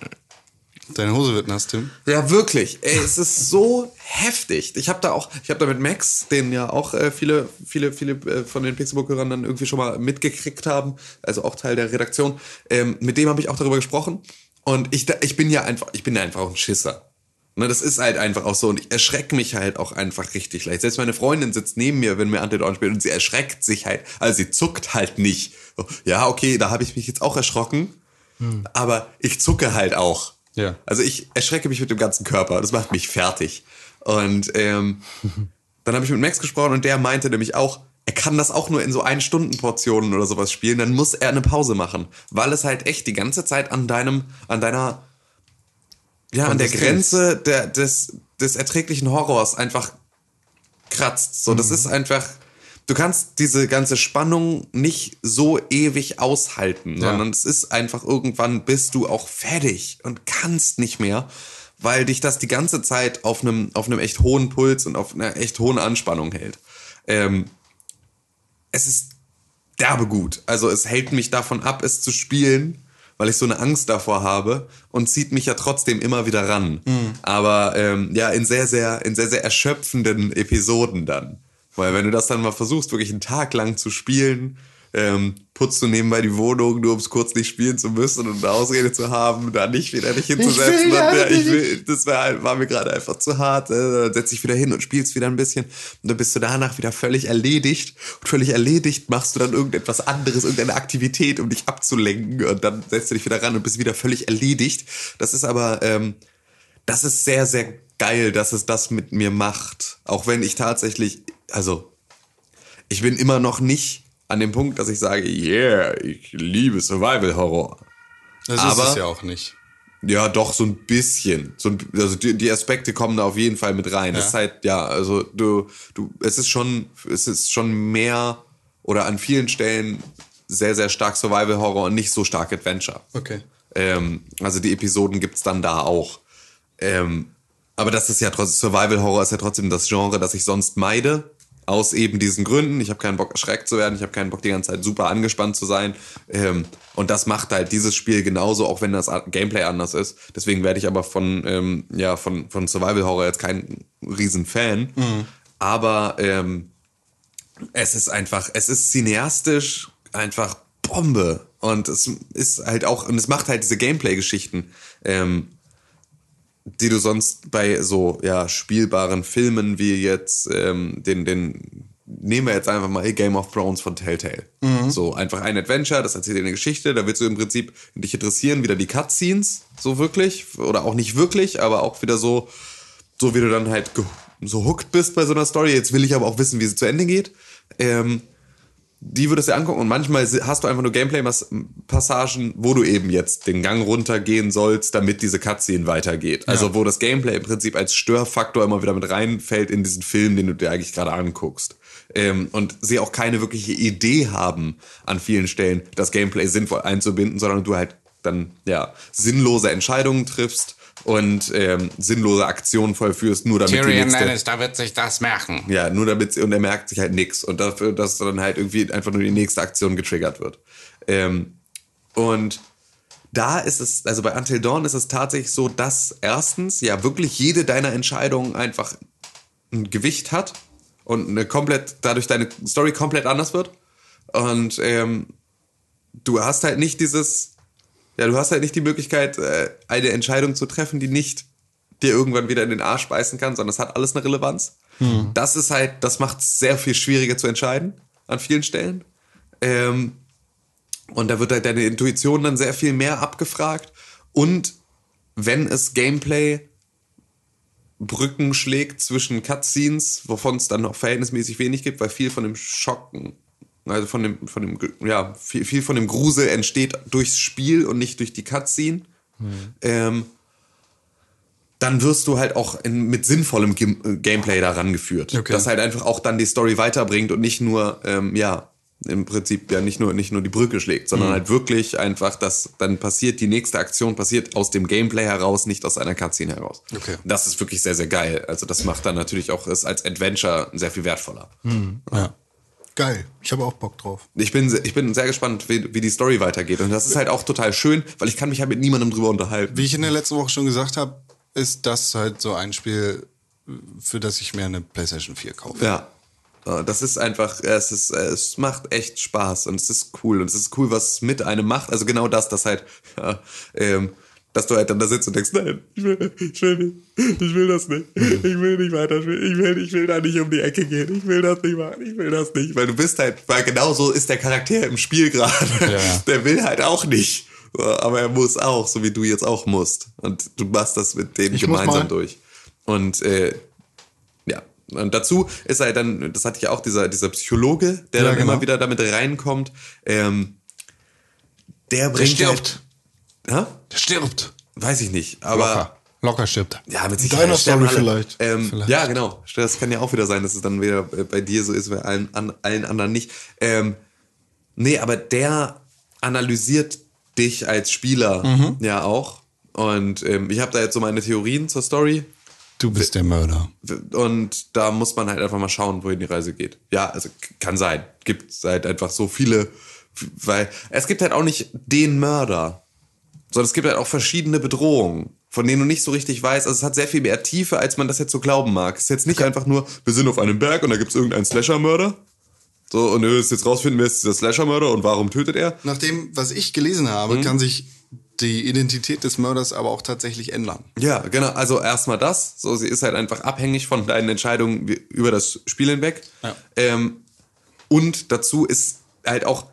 Deine Hose wird nass, Tim. Ja, wirklich. Ey, es ist so heftig. Ich habe da auch, ich habe da mit Max, den ja auch äh, viele, viele, viele äh, von den Pixelbook-Hörern dann irgendwie schon mal mitgekriegt haben, also auch Teil der Redaktion, ähm, mit dem habe ich auch darüber gesprochen. Und ich, ich bin ja einfach, ich bin ja einfach auch ein Schisser. Ne, das ist halt einfach auch so. Und ich erschrecke mich halt auch einfach richtig leicht. Selbst meine Freundin sitzt neben mir, wenn wir Until Dawn spielen, und sie erschreckt sich halt. Also sie zuckt halt nicht. So, ja, okay, da habe ich mich jetzt auch erschrocken. Aber ich zucke halt auch. Ja. Also ich erschrecke mich mit dem ganzen Körper. Das macht mich fertig. Und ähm, dann habe ich mit Max gesprochen und der meinte nämlich auch, er kann das auch nur in so ein Stunden Portionen oder sowas spielen. Dann muss er eine Pause machen, weil es halt echt die ganze Zeit an deinem, an deiner, ja, an der. Grenze der, des, des erträglichen Horrors einfach kratzt. So, das ist einfach. Du kannst diese ganze Spannung nicht so ewig aushalten, Ja. sondern es ist einfach irgendwann bist du auch fertig und kannst nicht mehr, weil dich das die ganze Zeit auf einem auf einem echt hohen Puls und auf einer echt hohen Anspannung hält. Ähm, es ist derbe gut. Also es hält mich davon ab, es zu spielen, weil ich so eine Angst davor habe und zieht mich ja trotzdem immer wieder ran. Aber ähm, ja, in sehr, sehr, in sehr, sehr erschöpfenden Episoden dann. Weil wenn du das dann mal versuchst, wirklich einen Tag lang zu spielen, ähm, putzt du nebenbei die Wohnung, nur um es kurz nicht spielen zu müssen und eine Ausrede zu haben, da nicht wieder dich hinzusetzen. und, ja, ich will, das war, halt- war mir gerade einfach zu hart. Äh, setz dich wieder hin und spielst wieder ein bisschen. Und dann bist du danach wieder völlig erledigt. Und völlig erledigt machst du dann irgendetwas anderes, irgendeine Aktivität, um dich abzulenken. Und dann setzt du dich wieder ran und bist wieder völlig erledigt. Das ist aber, ähm, das ist sehr, sehr geil, dass es das mit mir macht. Auch wenn ich tatsächlich, also ich bin immer noch nicht an dem Punkt, dass ich sage, yeah, ich liebe Survival Horror. Das Aber- ist es ja auch nicht. Ja, doch, so ein bisschen. So ein, also die, die Aspekte kommen da auf jeden Fall mit rein. Es ist halt, ja, also du, du, es ist schon, es ist schon mehr oder an vielen Stellen sehr, sehr stark Survival Horror und nicht so stark Adventure. Okay. Ähm, also die Episoden gibt's dann da auch. Ähm, aber das ist ja trotzdem, Survival Horror ist ja trotzdem das Genre, das ich sonst meide. Aus eben diesen Gründen. Ich habe keinen Bock, erschreckt zu werden. Ich habe keinen Bock, die ganze Zeit super angespannt zu sein. Ähm, und das macht halt dieses Spiel genauso, auch wenn das Gameplay anders ist. Deswegen werde ich aber von, ähm, ja, von, von Survival Horror jetzt kein riesen Fan. Aber ähm, es ist einfach, es ist cineastisch einfach Bombe. Und es ist halt auch, und es macht halt diese Gameplay-Geschichten, ähm, die du sonst bei so, ja, spielbaren Filmen wie jetzt, ähm, den, den, nehmen wir jetzt einfach mal Game of Thrones von Telltale. So, einfach ein Adventure, das erzählt dir eine Geschichte, da willst du im Prinzip dich interessieren, wieder die Cutscenes, so wirklich, oder auch nicht wirklich, aber auch wieder so, so wie du dann halt so hooked bist bei so einer Story. Jetzt will ich aber auch wissen, wie sie zu Ende geht. Ähm, die würdest du dir angucken und manchmal hast du einfach nur Gameplay-Passagen, wo du eben jetzt den Gang runtergehen sollst, damit diese Cutscene weitergeht. Also wo das Gameplay im Prinzip als Störfaktor immer wieder mit reinfällt in diesen Film, den du dir eigentlich gerade anguckst. Ähm, und sie auch keine wirkliche Idee haben an vielen Stellen, das Gameplay sinnvoll einzubinden, sondern du halt dann ja sinnlose Entscheidungen triffst und ähm, sinnlose Aktionen vollführst, nur damit die Tyrion nächste Lannister wird sich das merken. ja, nur damit, und er merkt sich halt nix. Und dafür, dass dann halt irgendwie einfach nur die nächste Aktion getriggert wird. Ähm, und da ist es, also bei Until Dawn ist es tatsächlich so, dass erstens ja wirklich jede deiner Entscheidungen einfach ein Gewicht hat und eine komplett, dadurch deine Story komplett anders wird. Und ähm, du hast halt nicht dieses, ja, du hast halt nicht die Möglichkeit, äh, eine Entscheidung zu treffen, die nicht dir irgendwann wieder in den Arsch beißen kann, sondern es hat alles eine Relevanz. Das ist halt, das macht es sehr viel schwieriger zu entscheiden an vielen Stellen. Ähm, und da wird halt deine Intuition dann sehr viel mehr abgefragt. Und wenn es Gameplay Brücken schlägt zwischen Cutscenes, wovon es dann noch verhältnismäßig wenig gibt, weil viel von dem Schocken, also von dem, von dem, ja, viel, viel von dem Grusel entsteht durchs Spiel und nicht durch die Cutscene. Ähm, dann wirst du halt auch in, mit sinnvollem Gim äh, Gameplay da rangeführt. Okay. Das halt einfach auch dann die Story weiterbringt und nicht nur, ähm, ja, im Prinzip ja nicht nur, nicht nur die Brücke schlägt, Mhm. sondern halt wirklich einfach, dass dann passiert, die nächste Aktion passiert aus dem Gameplay heraus, nicht aus einer Cutscene heraus. Okay. Das ist wirklich sehr, sehr geil. Also das macht dann natürlich auch es als Adventure sehr viel wertvoller. Ja. Geil. Ich habe auch Bock drauf. Ich bin, ich bin sehr gespannt, wie, wie die Story weitergeht. Und das ist halt auch total schön, weil ich kann mich halt mit niemandem drüber unterhalten. Wie ich in der letzten Woche schon gesagt habe, ist das halt so ein Spiel, für das ich mir eine PlayStation 4 kaufe. Ja. Äh, Das ist einfach, es ist, äh, es macht echt Spaß und es ist cool und es ist cool, was es mit einem macht. Also genau das, dass halt, ja, ähm, dass du halt dann da sitzt und denkst, nein, ich will, ich will nicht, ich will das nicht, ich will nicht weiterspielen, ich will, ich will da nicht um die Ecke gehen, ich will das nicht machen, ich will das nicht, weil du bist halt, weil genau so ist der Charakter im Spiel gerade. Ja. Der will halt auch nicht, aber er muss auch, so wie du jetzt auch musst und du machst das mit denen Ich gemeinsam durch. Und äh, ja, und dazu ist halt dann, das hatte ich auch, dieser, dieser Psychologe, der Ja, dann genau. immer wieder damit reinkommt, ähm, der bringt stirbt. Halt, Der stirbt. Weiß ich nicht, aber Locker. Locker stirbt. ja, mit In Sicherheit. deiner Story vielleicht. Ähm, Vielleicht. Ja, genau. Das kann ja auch wieder sein, dass es dann wieder bei dir so ist, bei allen, an, allen anderen nicht. Ähm, nee, aber der analysiert dich als Spieler Mhm. ja auch. Und ähm, ich habe da jetzt so meine Theorien zur Story. Du bist der Mörder. Und da muss man halt einfach mal schauen, wohin die Reise geht. Ja, also kann sein. Gibt halt einfach so viele, weil es gibt halt auch nicht den Mörder, sondern es gibt halt auch verschiedene Bedrohungen, von denen du nicht so richtig weißt. Also es hat sehr viel mehr Tiefe, als man das jetzt so glauben mag. Es ist jetzt nicht einfach nur, wir sind auf einem Berg und da gibt es irgendeinen Slasher-Mörder. So, und du willst jetzt rausfinden, wer ist dieser Slasher-Mörder und warum tötet er? Nach dem, was ich gelesen habe, Mhm. kann sich die Identität des Mörders aber auch tatsächlich ändern. Ja, genau. Also erstmal das. So, sie ist halt einfach abhängig von deinen Entscheidungen über das Spiel hinweg. Ja. Ähm, und dazu ist halt auch,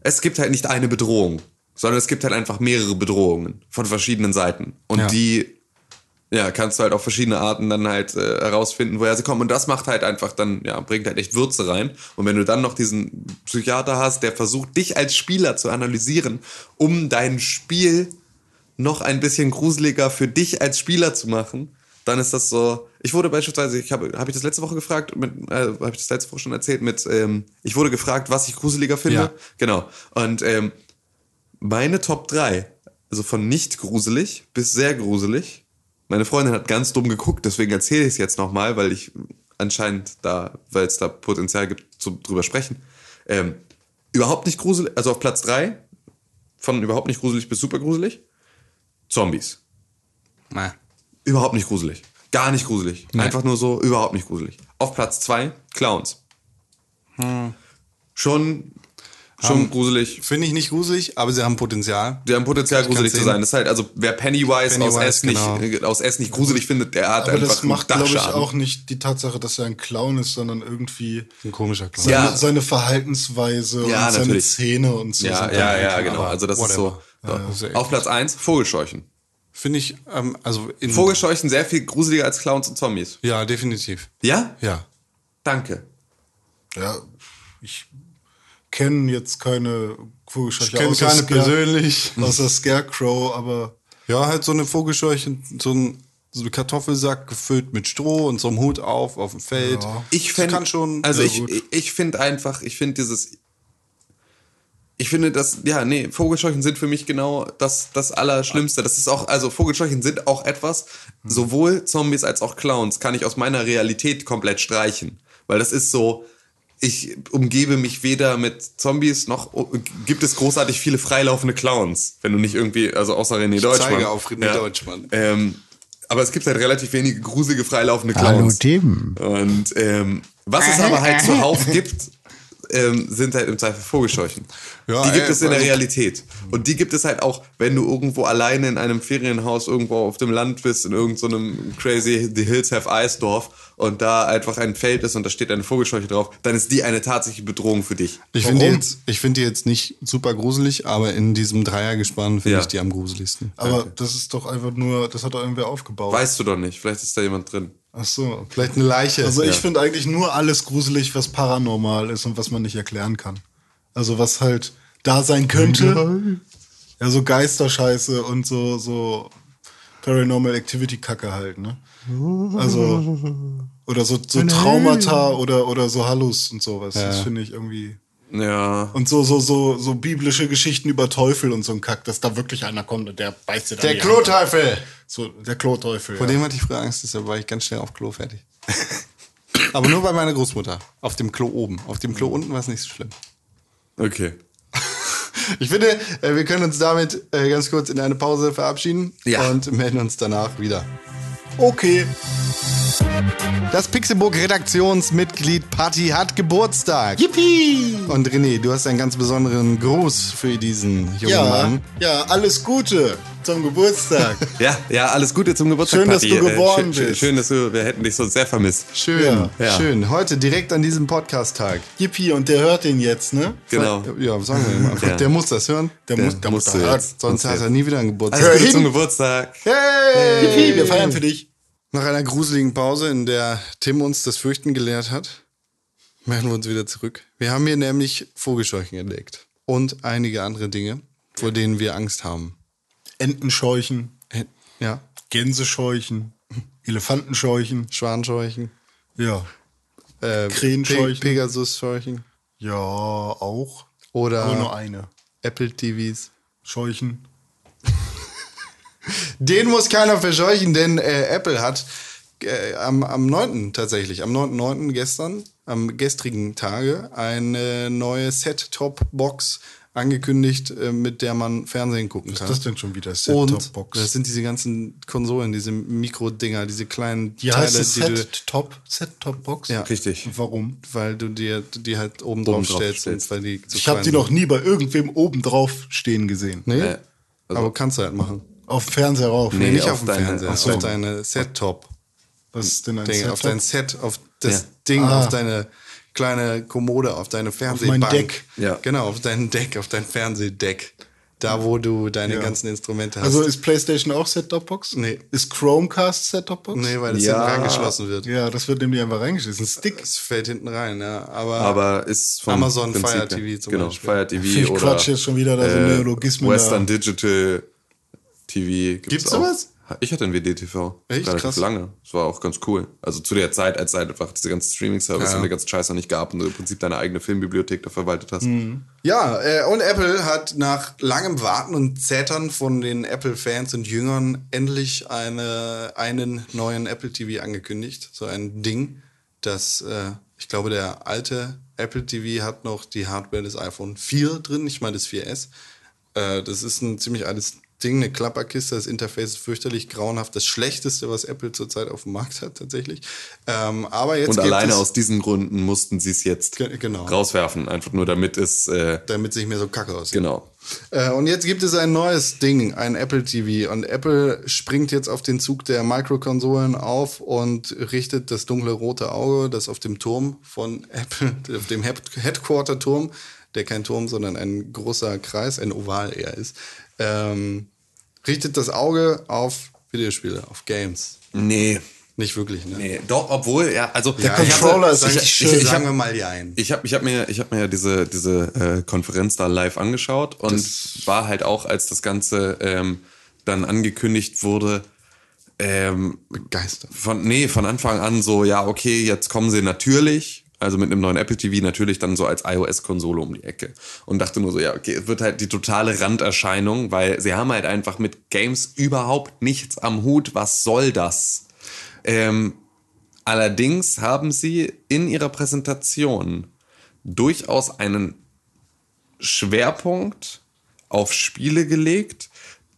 es gibt halt nicht eine Bedrohung, sondern es gibt halt einfach mehrere Bedrohungen von verschiedenen Seiten. Und Ja. die, ja, kannst du halt auf verschiedene Arten dann halt äh, herausfinden, woher sie kommen. Und das macht halt einfach dann, ja, bringt halt echt Würze rein. Und wenn du dann noch diesen Psychiater hast, der versucht, dich als Spieler zu analysieren, um dein Spiel noch ein bisschen gruseliger für dich als Spieler zu machen, dann ist das so. Ich wurde beispielsweise, ich habe habe ich das letzte Woche gefragt, mit, äh, habe ich das letzte Woche schon erzählt, mit, ähm, ich wurde gefragt, was ich gruseliger finde. Ja. Genau. Und ähm, meine Top 3, also von nicht gruselig bis sehr gruselig. Meine Freundin hat ganz dumm geguckt, deswegen erzähle ich es jetzt nochmal, weil ich anscheinend da, weil es da Potenzial gibt, zu, drüber sprechen. Ähm, überhaupt nicht gruselig, also auf Platz 3, von überhaupt nicht gruselig bis super gruselig, Zombies. Na. Überhaupt nicht gruselig. Gar nicht gruselig. Einfach nur so, überhaupt nicht gruselig. Auf Platz 2, Clowns. Schon, schon gruselig. Finde ich nicht gruselig, aber sie haben Potenzial. Die haben Potenzial, gruselig zu sehen. sein. Das ist halt, also wer Pennywise, aus, Pennywise, S nicht, genau. äh, aus S nicht gruselig findet, der hat Aber einfach das macht, glaube ich, auch nicht die Tatsache, dass er ein Clown ist, sondern irgendwie Ein komischer Clown. seine, Ja. seine Verhaltensweise Ja, und seine natürlich. Zähne und so. Ja, sind ja, ja, genau. aber Also das ist so. whatever. so. Ja, Auf Platz 1, Vogelscheuchen. Finde ich, ähm, also in. Vogelscheuchen sehr viel gruseliger als Clowns und Zombies. Ja, definitiv. Ja? Ja. Danke. Ja, ich kenne jetzt keine Vogelscheuche. Ich kenne keine Scare- persönlich. Außer Scarecrow, aber Ja, halt so eine Vogelscheuche, so ein, so ein Kartoffelsack gefüllt mit Stroh und so einem Hut auf, auf dem Feld. Ich fänd, kann schon. also Ja, ich, gut. ich, ich finde einfach, ich finde dieses, ich finde das, ja, nee, Vogelscheuchen sind für mich genau das, das Allerschlimmste. Das ist auch, also Vogelscheuchen sind auch etwas, sowohl Zombies als auch Clowns kann ich aus meiner Realität komplett streichen. Weil das ist so, ich umgebe mich weder mit Zombies noch gibt es großartig viele freilaufende Clowns, wenn du nicht irgendwie, also außer René Deutschmann. zeige auf René Deutschmann. Ähm, aber es gibt halt relativ wenige gruselige freilaufende Clowns. Tim. Und ähm, was es aber halt zuhauf gibt, ähm, sind halt im Zweifel Vogelscheuchen. Ja, die gibt ey, es in der also- Realität. Und die gibt es halt auch, wenn du irgendwo alleine in einem Ferienhaus irgendwo auf dem Land bist, in irgendeinem crazy The Hills Have Eyes Dorf und da einfach ein Feld ist und da steht eine Vogelscheuche drauf, dann ist die eine tatsächliche Bedrohung für dich. Ich finde die jetzt, ich finde die jetzt nicht super gruselig, aber in diesem Dreiergespann finde Ja. ich die am gruseligsten. aber das ist doch einfach nur, das hat doch irgendwer aufgebaut. Weißt du doch nicht, vielleicht ist da jemand drin. Ach so. Vielleicht eine Leiche. Also ich ja. finde eigentlich nur alles gruselig, was paranormal ist und was man nicht erklären kann. Also was halt da sein könnte. Ja, so Geisterscheiße und so, so Paranormal Activity Kacke halt, ne? Also oder so, so Traumata oder oder so Hallus und sowas. Das finde ich irgendwie Ja. und so so so so biblische Geschichten über Teufel und so ein Kack, dass da wirklich einer kommt und der beißt dir da Der. Kloteufel! So der Kloteufel. Vor ja. dem hatte ich früher Angst, deshalb war ich ganz schnell auf Klo fertig. Aber nur bei meiner Großmutter. Auf dem Klo oben. Auf dem Klo unten war es nicht so schlimm. Okay. Ich finde, äh, wir können uns damit äh, ganz kurz in eine Pause verabschieden Ja. und melden uns danach wieder. Okay. Das Pixelburg Redaktionsmitglied Patti hat Geburtstag. Yippie! Und René, du hast einen ganz besonderen Gruß für diesen jungen Ja, Mann. ja, alles Gute zum Geburtstag. Ja, ja, alles Gute zum Geburtstag. Schön, dass Patti. du geboren schön, bist. Schön, dass du, wir hätten dich so sehr vermisst. Schön, Ja. Ja. schön. Heute direkt an diesem Podcast-Tag. Yippie, und der hört den jetzt, ne? Genau. Ja, sagen wir ihm einfach. Der muss das hören. Der, muss, der muss musst du da hören. Sonst hat er nie wieder einen Geburtstag. Alles Gute hin. zum Geburtstag. Hey! Yippie, wir feiern für dich. Nach einer gruseligen Pause, in der Tim uns das Fürchten gelehrt hat, melden wir uns wieder zurück. Wir haben hier nämlich Vogelscheuchen entdeckt. Und einige andere Dinge, vor denen wir Angst haben. Entenscheuchen, Äh, Ja, Gänsescheuchen, Elefantenscheuchen. Schwanscheuchen, Ja. äh, Krähenscheuchen. Pe Pegasusscheuchen Ja, auch. oder Aber nur eine. Apple TVs. Scheuchen. Den muss keiner verscheuchen, denn äh, Apple hat äh, am, am 9. tatsächlich, am 9.9. gestern, am gestrigen Tage, eine neue Set-Top-Box angekündigt, äh, mit der man Fernsehen gucken Was kann. ist das denn schon wieder? Set-Top-Box. das sind diese ganzen Konsolen, diese Mikrodinger, diese kleinen Die heißt es die Set-Top? Set-Top-Box? Ja. Richtig. Warum? weil du dir die halt oben drauf Oben drauf stellst, stellst. die so Ich habe die noch nie bei irgendwem oben drauf stehen gesehen. Nee, Äh, also- aber kannst du halt machen. Auf dem Fernseher rauf. Nee, Nee, nicht auf, auf dem Fernseher, ach so. auf deine Set-Top. Was ist denn ein Ding, auf Set-Top? dein Set, auf das Ja. Ding, Ah. auf deine kleine Kommode, auf deine Fernsehbank. Deck. Ja. Genau, auf dein Deck, auf dein Fernsehdeck. Da, wo du deine Ja. ganzen Instrumente hast. Also ist PlayStation auch Set-Top-Box? Nee. Ist Chromecast Set-Top-Box? nee, weil das Ja. hinten angeschlossen wird. Ja, das wird nämlich einfach reingeschmissen. Ein Stick. Es fällt hinten rein, ja. Aber, Aber ist vom Amazon Prinzip Fire TV zum genau, Beispiel. Fire TV ich oder Quatsch jetzt schon wieder, da so Neologismen Western da. Digital TV. Gibt's, Gibt's sowas? Ich hatte ein WDTV. Echt? Relativ Krass. lange. Das war auch ganz cool. Also zu der Zeit, als es halt einfach diese ganzen Streaming-Service Ja. und der ganze Scheiß noch nicht gab und du im Prinzip deine eigene Filmbibliothek da verwaltet hast. Ja, äh, und Apple hat nach langem Warten und Zetern von den Apple-Fans und Jüngern endlich eine, einen neuen Apple TV angekündigt. So ein Ding, das, äh, ich glaube, der alte Apple TV hat noch die Hardware des iPhone 4 drin, nicht mal des 4S. Äh, das ist ein ziemlich altes Ding, eine Klapperkiste. Das Interface ist fürchterlich grauenhaft. Das schlechteste, was Apple zurzeit auf dem Markt hat, tatsächlich. Ähm, aber jetzt Und alleine aus diesen Gründen mussten sie es jetzt Ge- genau. rauswerfen. Einfach nur damit es, äh, damit es nicht mehr so kacke aussieht. genau. Äh, und jetzt gibt es ein neues Ding, ein Apple TV. Und Apple springt jetzt auf den Zug der Microkonsolen auf und richtet das dunkle rote Auge, das auf dem Turm von Apple, auf dem Head- Headquarter-Turm, der kein Turm, sondern ein großer Kreis, ein Oval eher ist, ähm, richtet das Auge auf Videospiele, auf Games. Nee. Nicht wirklich, ne? Nee, doch, obwohl, ja, also Der ich Controller ist ich, richtig ich, schön. ich, ich Sagen hab, wir mal Jein. Ich habe ich hab mir, ich hab mir ja diese, diese äh, Konferenz da live angeschaut und war halt auch, als das Ganze ähm, dann angekündigt wurde, ähm, Begeistert. von, nee, von Anfang an so, ja, okay, jetzt kommen sie natürlich, also mit einem neuen Apple TV natürlich dann so als iOS-Konsole um die Ecke. Und dachte nur so, ja, okay, es wird halt die totale Randerscheinung, weil sie haben halt einfach mit Games überhaupt nichts am Hut. Was soll das? Ähm, allerdings haben sie in ihrer Präsentation durchaus einen Schwerpunkt auf Spiele gelegt,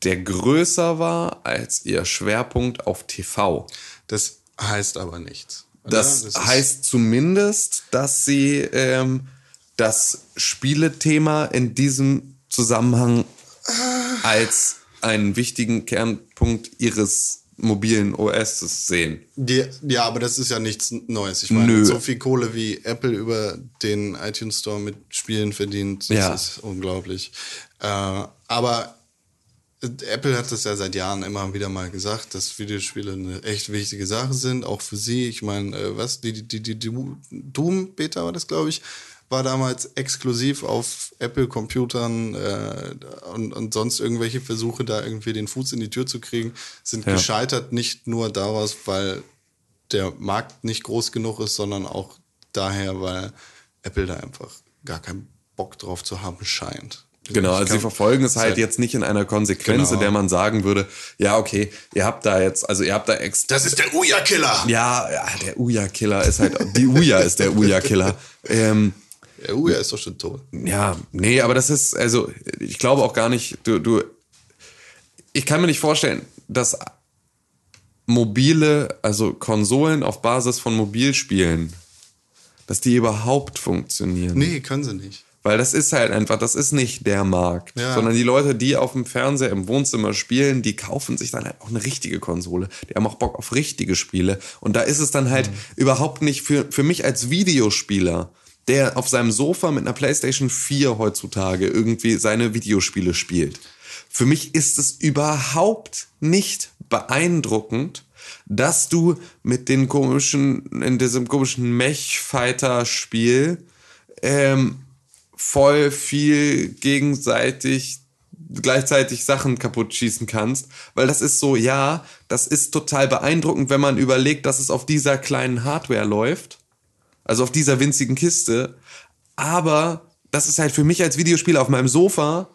der größer war als ihr Schwerpunkt auf TV. Das heißt aber nichts. Das, ist- heißt zumindest, dass sie ähm, das Spielethema in diesem Zusammenhang als einen wichtigen Kernpunkt ihres mobilen OS sehen. Die, ja, aber das ist ja nichts Neues. Ich meine, Nö. so viel Kohle wie Apple über den iTunes Store mit Spielen verdient, das Ja. ist unglaublich. Äh, aber Apple hat das ja seit Jahren immer wieder mal gesagt, dass Videospiele eine echt wichtige Sache sind, auch für sie. Ich meine, äh, was, die, die, die, die Doom-Beta war das, glaube ich, war damals exklusiv auf Apple-Computern äh, und, und sonst irgendwelche Versuche, da irgendwie den Fuß in die Tür zu kriegen, sind Ja. gescheitert, nicht nur daraus, weil der Markt nicht groß genug ist, sondern auch daher, weil Apple da einfach gar keinen Bock drauf zu haben scheint. Genau, Ich also sie verfolgen es halt Seit- jetzt nicht in einer Konsequenz, Genau. in der man sagen würde, ja, okay, ihr habt da jetzt, also ihr habt da extra. Das ist der Uja-Killer! Ja, ja, der Uja-Killer ist halt, die Uja ist der Uja-Killer. Ähm, Der Uja ist doch schon tot. ja, nee, aber das ist, also, ich glaube auch gar nicht, du, du, ich kann mir nicht vorstellen, dass mobile, also Konsolen auf Basis von Mobilspielen, dass die überhaupt funktionieren. Nee, können sie nicht. Weil das ist halt einfach, das ist nicht der Markt. Ja. Sondern die Leute, die auf dem Fernseher im Wohnzimmer spielen, die kaufen sich dann halt auch eine richtige Konsole. Die haben auch Bock auf richtige Spiele. Und da ist es dann halt überhaupt nicht für, für mich als Videospieler, der auf seinem Sofa mit einer PlayStation 4 heutzutage irgendwie seine Videospiele spielt. Für mich ist es überhaupt nicht beeindruckend, dass du mit den komischen, in diesem komischen Mech-Fighter-Spiel ähm, voll viel gegenseitig gleichzeitig Sachen kaputt schießen kannst, weil das ist so, ja, das ist total beeindruckend, wenn man überlegt, dass es auf dieser kleinen Hardware läuft, also auf dieser winzigen Kiste, aber das ist halt für mich als Videospieler auf meinem Sofa,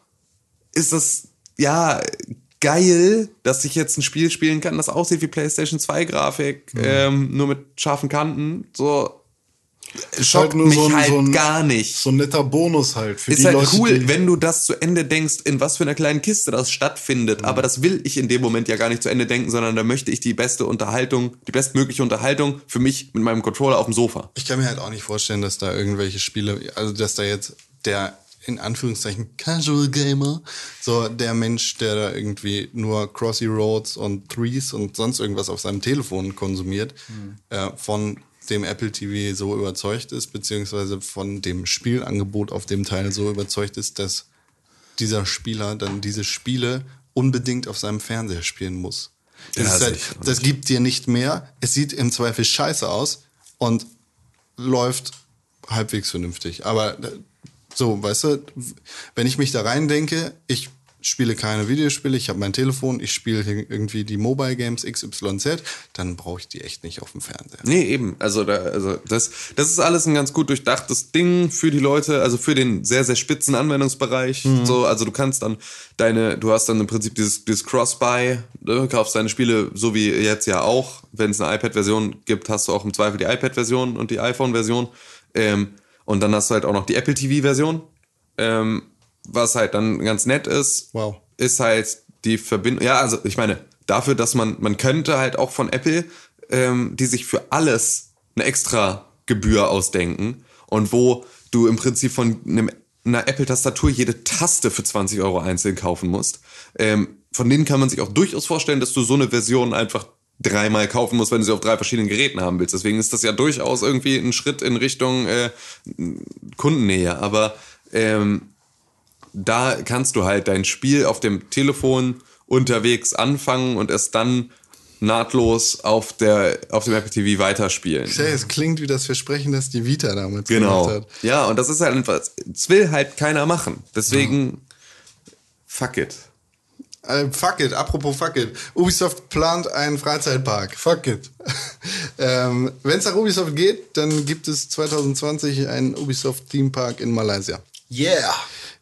ist das, ja, geil, dass ich jetzt ein Spiel spielen kann, das aussieht wie PlayStation 2 Grafik, ähm, nur mit scharfen Kanten, so, schockt mich halt gar nicht So ein netter Bonus halt für ist die halt Leute, cool, die, wenn du das zu Ende denkst, in was für einer kleinen Kiste das stattfindet. Aber das will ich in dem Moment ja gar nicht zu Ende denken, sondern da möchte ich die beste Unterhaltung, die bestmögliche Unterhaltung für mich mit meinem Controller auf dem Sofa. Ich kann mir halt auch nicht vorstellen, dass da irgendwelche Spiele, also dass da jetzt der in Anführungszeichen Casual Gamer, so der Mensch, der da irgendwie nur Crossy Roads und Threes und sonst irgendwas auf seinem Telefon konsumiert, äh, von dem Apple TV so überzeugt ist, beziehungsweise von dem Spielangebot auf dem Teil so überzeugt ist, dass dieser Spieler dann diese Spiele unbedingt auf seinem Fernseher spielen muss. Das, Ja, ist halt, das gibt dir nicht mehr. Es sieht im Zweifel scheiße aus und läuft halbwegs vernünftig. Aber äh, so, weißt du, wenn ich mich da rein denke, ich spiele keine Videospiele, ich habe mein Telefon, ich spiele irgendwie die Mobile Games XYZ, dann brauche ich die echt nicht auf dem Fernseher. Nee, eben. Also, da, also das, das ist alles ein ganz gut durchdachtes Ding für die Leute, also für den sehr, sehr spitzen Anwendungsbereich. So, also du kannst dann deine, du hast dann im Prinzip dieses, dieses Cross-Buy, ne, kaufst deine Spiele, so wie jetzt ja auch. Wenn es eine iPad-Version gibt, hast du auch im Zweifel die iPad-Version und die iPhone-Version. Ähm, und dann hast du halt auch noch die Apple TV-Version. Ähm, was halt dann ganz nett ist, Wow. ist halt die Verbindung. Ja, also ich meine, dafür, dass man, man könnte halt auch von Apple, ähm, die sich für alles eine extra Gebühr ausdenken und wo du im Prinzip von einem, einer Apple-Tastatur jede Taste für 20 Euro einzeln kaufen musst. Ähm, von denen kann man sich auch durchaus vorstellen, dass du so eine Version einfach dreimal kaufen musst, wenn du sie auf drei verschiedenen Geräten haben willst. Deswegen ist das ja durchaus irgendwie ein Schritt in Richtung äh, Kundennähe. Aber ähm, da kannst du halt dein Spiel auf dem Telefon unterwegs anfangen und es dann nahtlos auf, der, auf dem Apple TV weiterspielen. Ja, es klingt wie das Versprechen, das die Vita damals Genau. gemacht hat. Ja, und das ist halt einfach, es will halt keiner machen. Deswegen, fuck it. Äh, fuck it, apropos fuck it. Ubisoft plant einen Freizeitpark. fuck it. ähm, Wenn es nach Ubisoft geht, dann gibt es 2020 einen Ubisoft Theme Park in Malaysia. Yeah.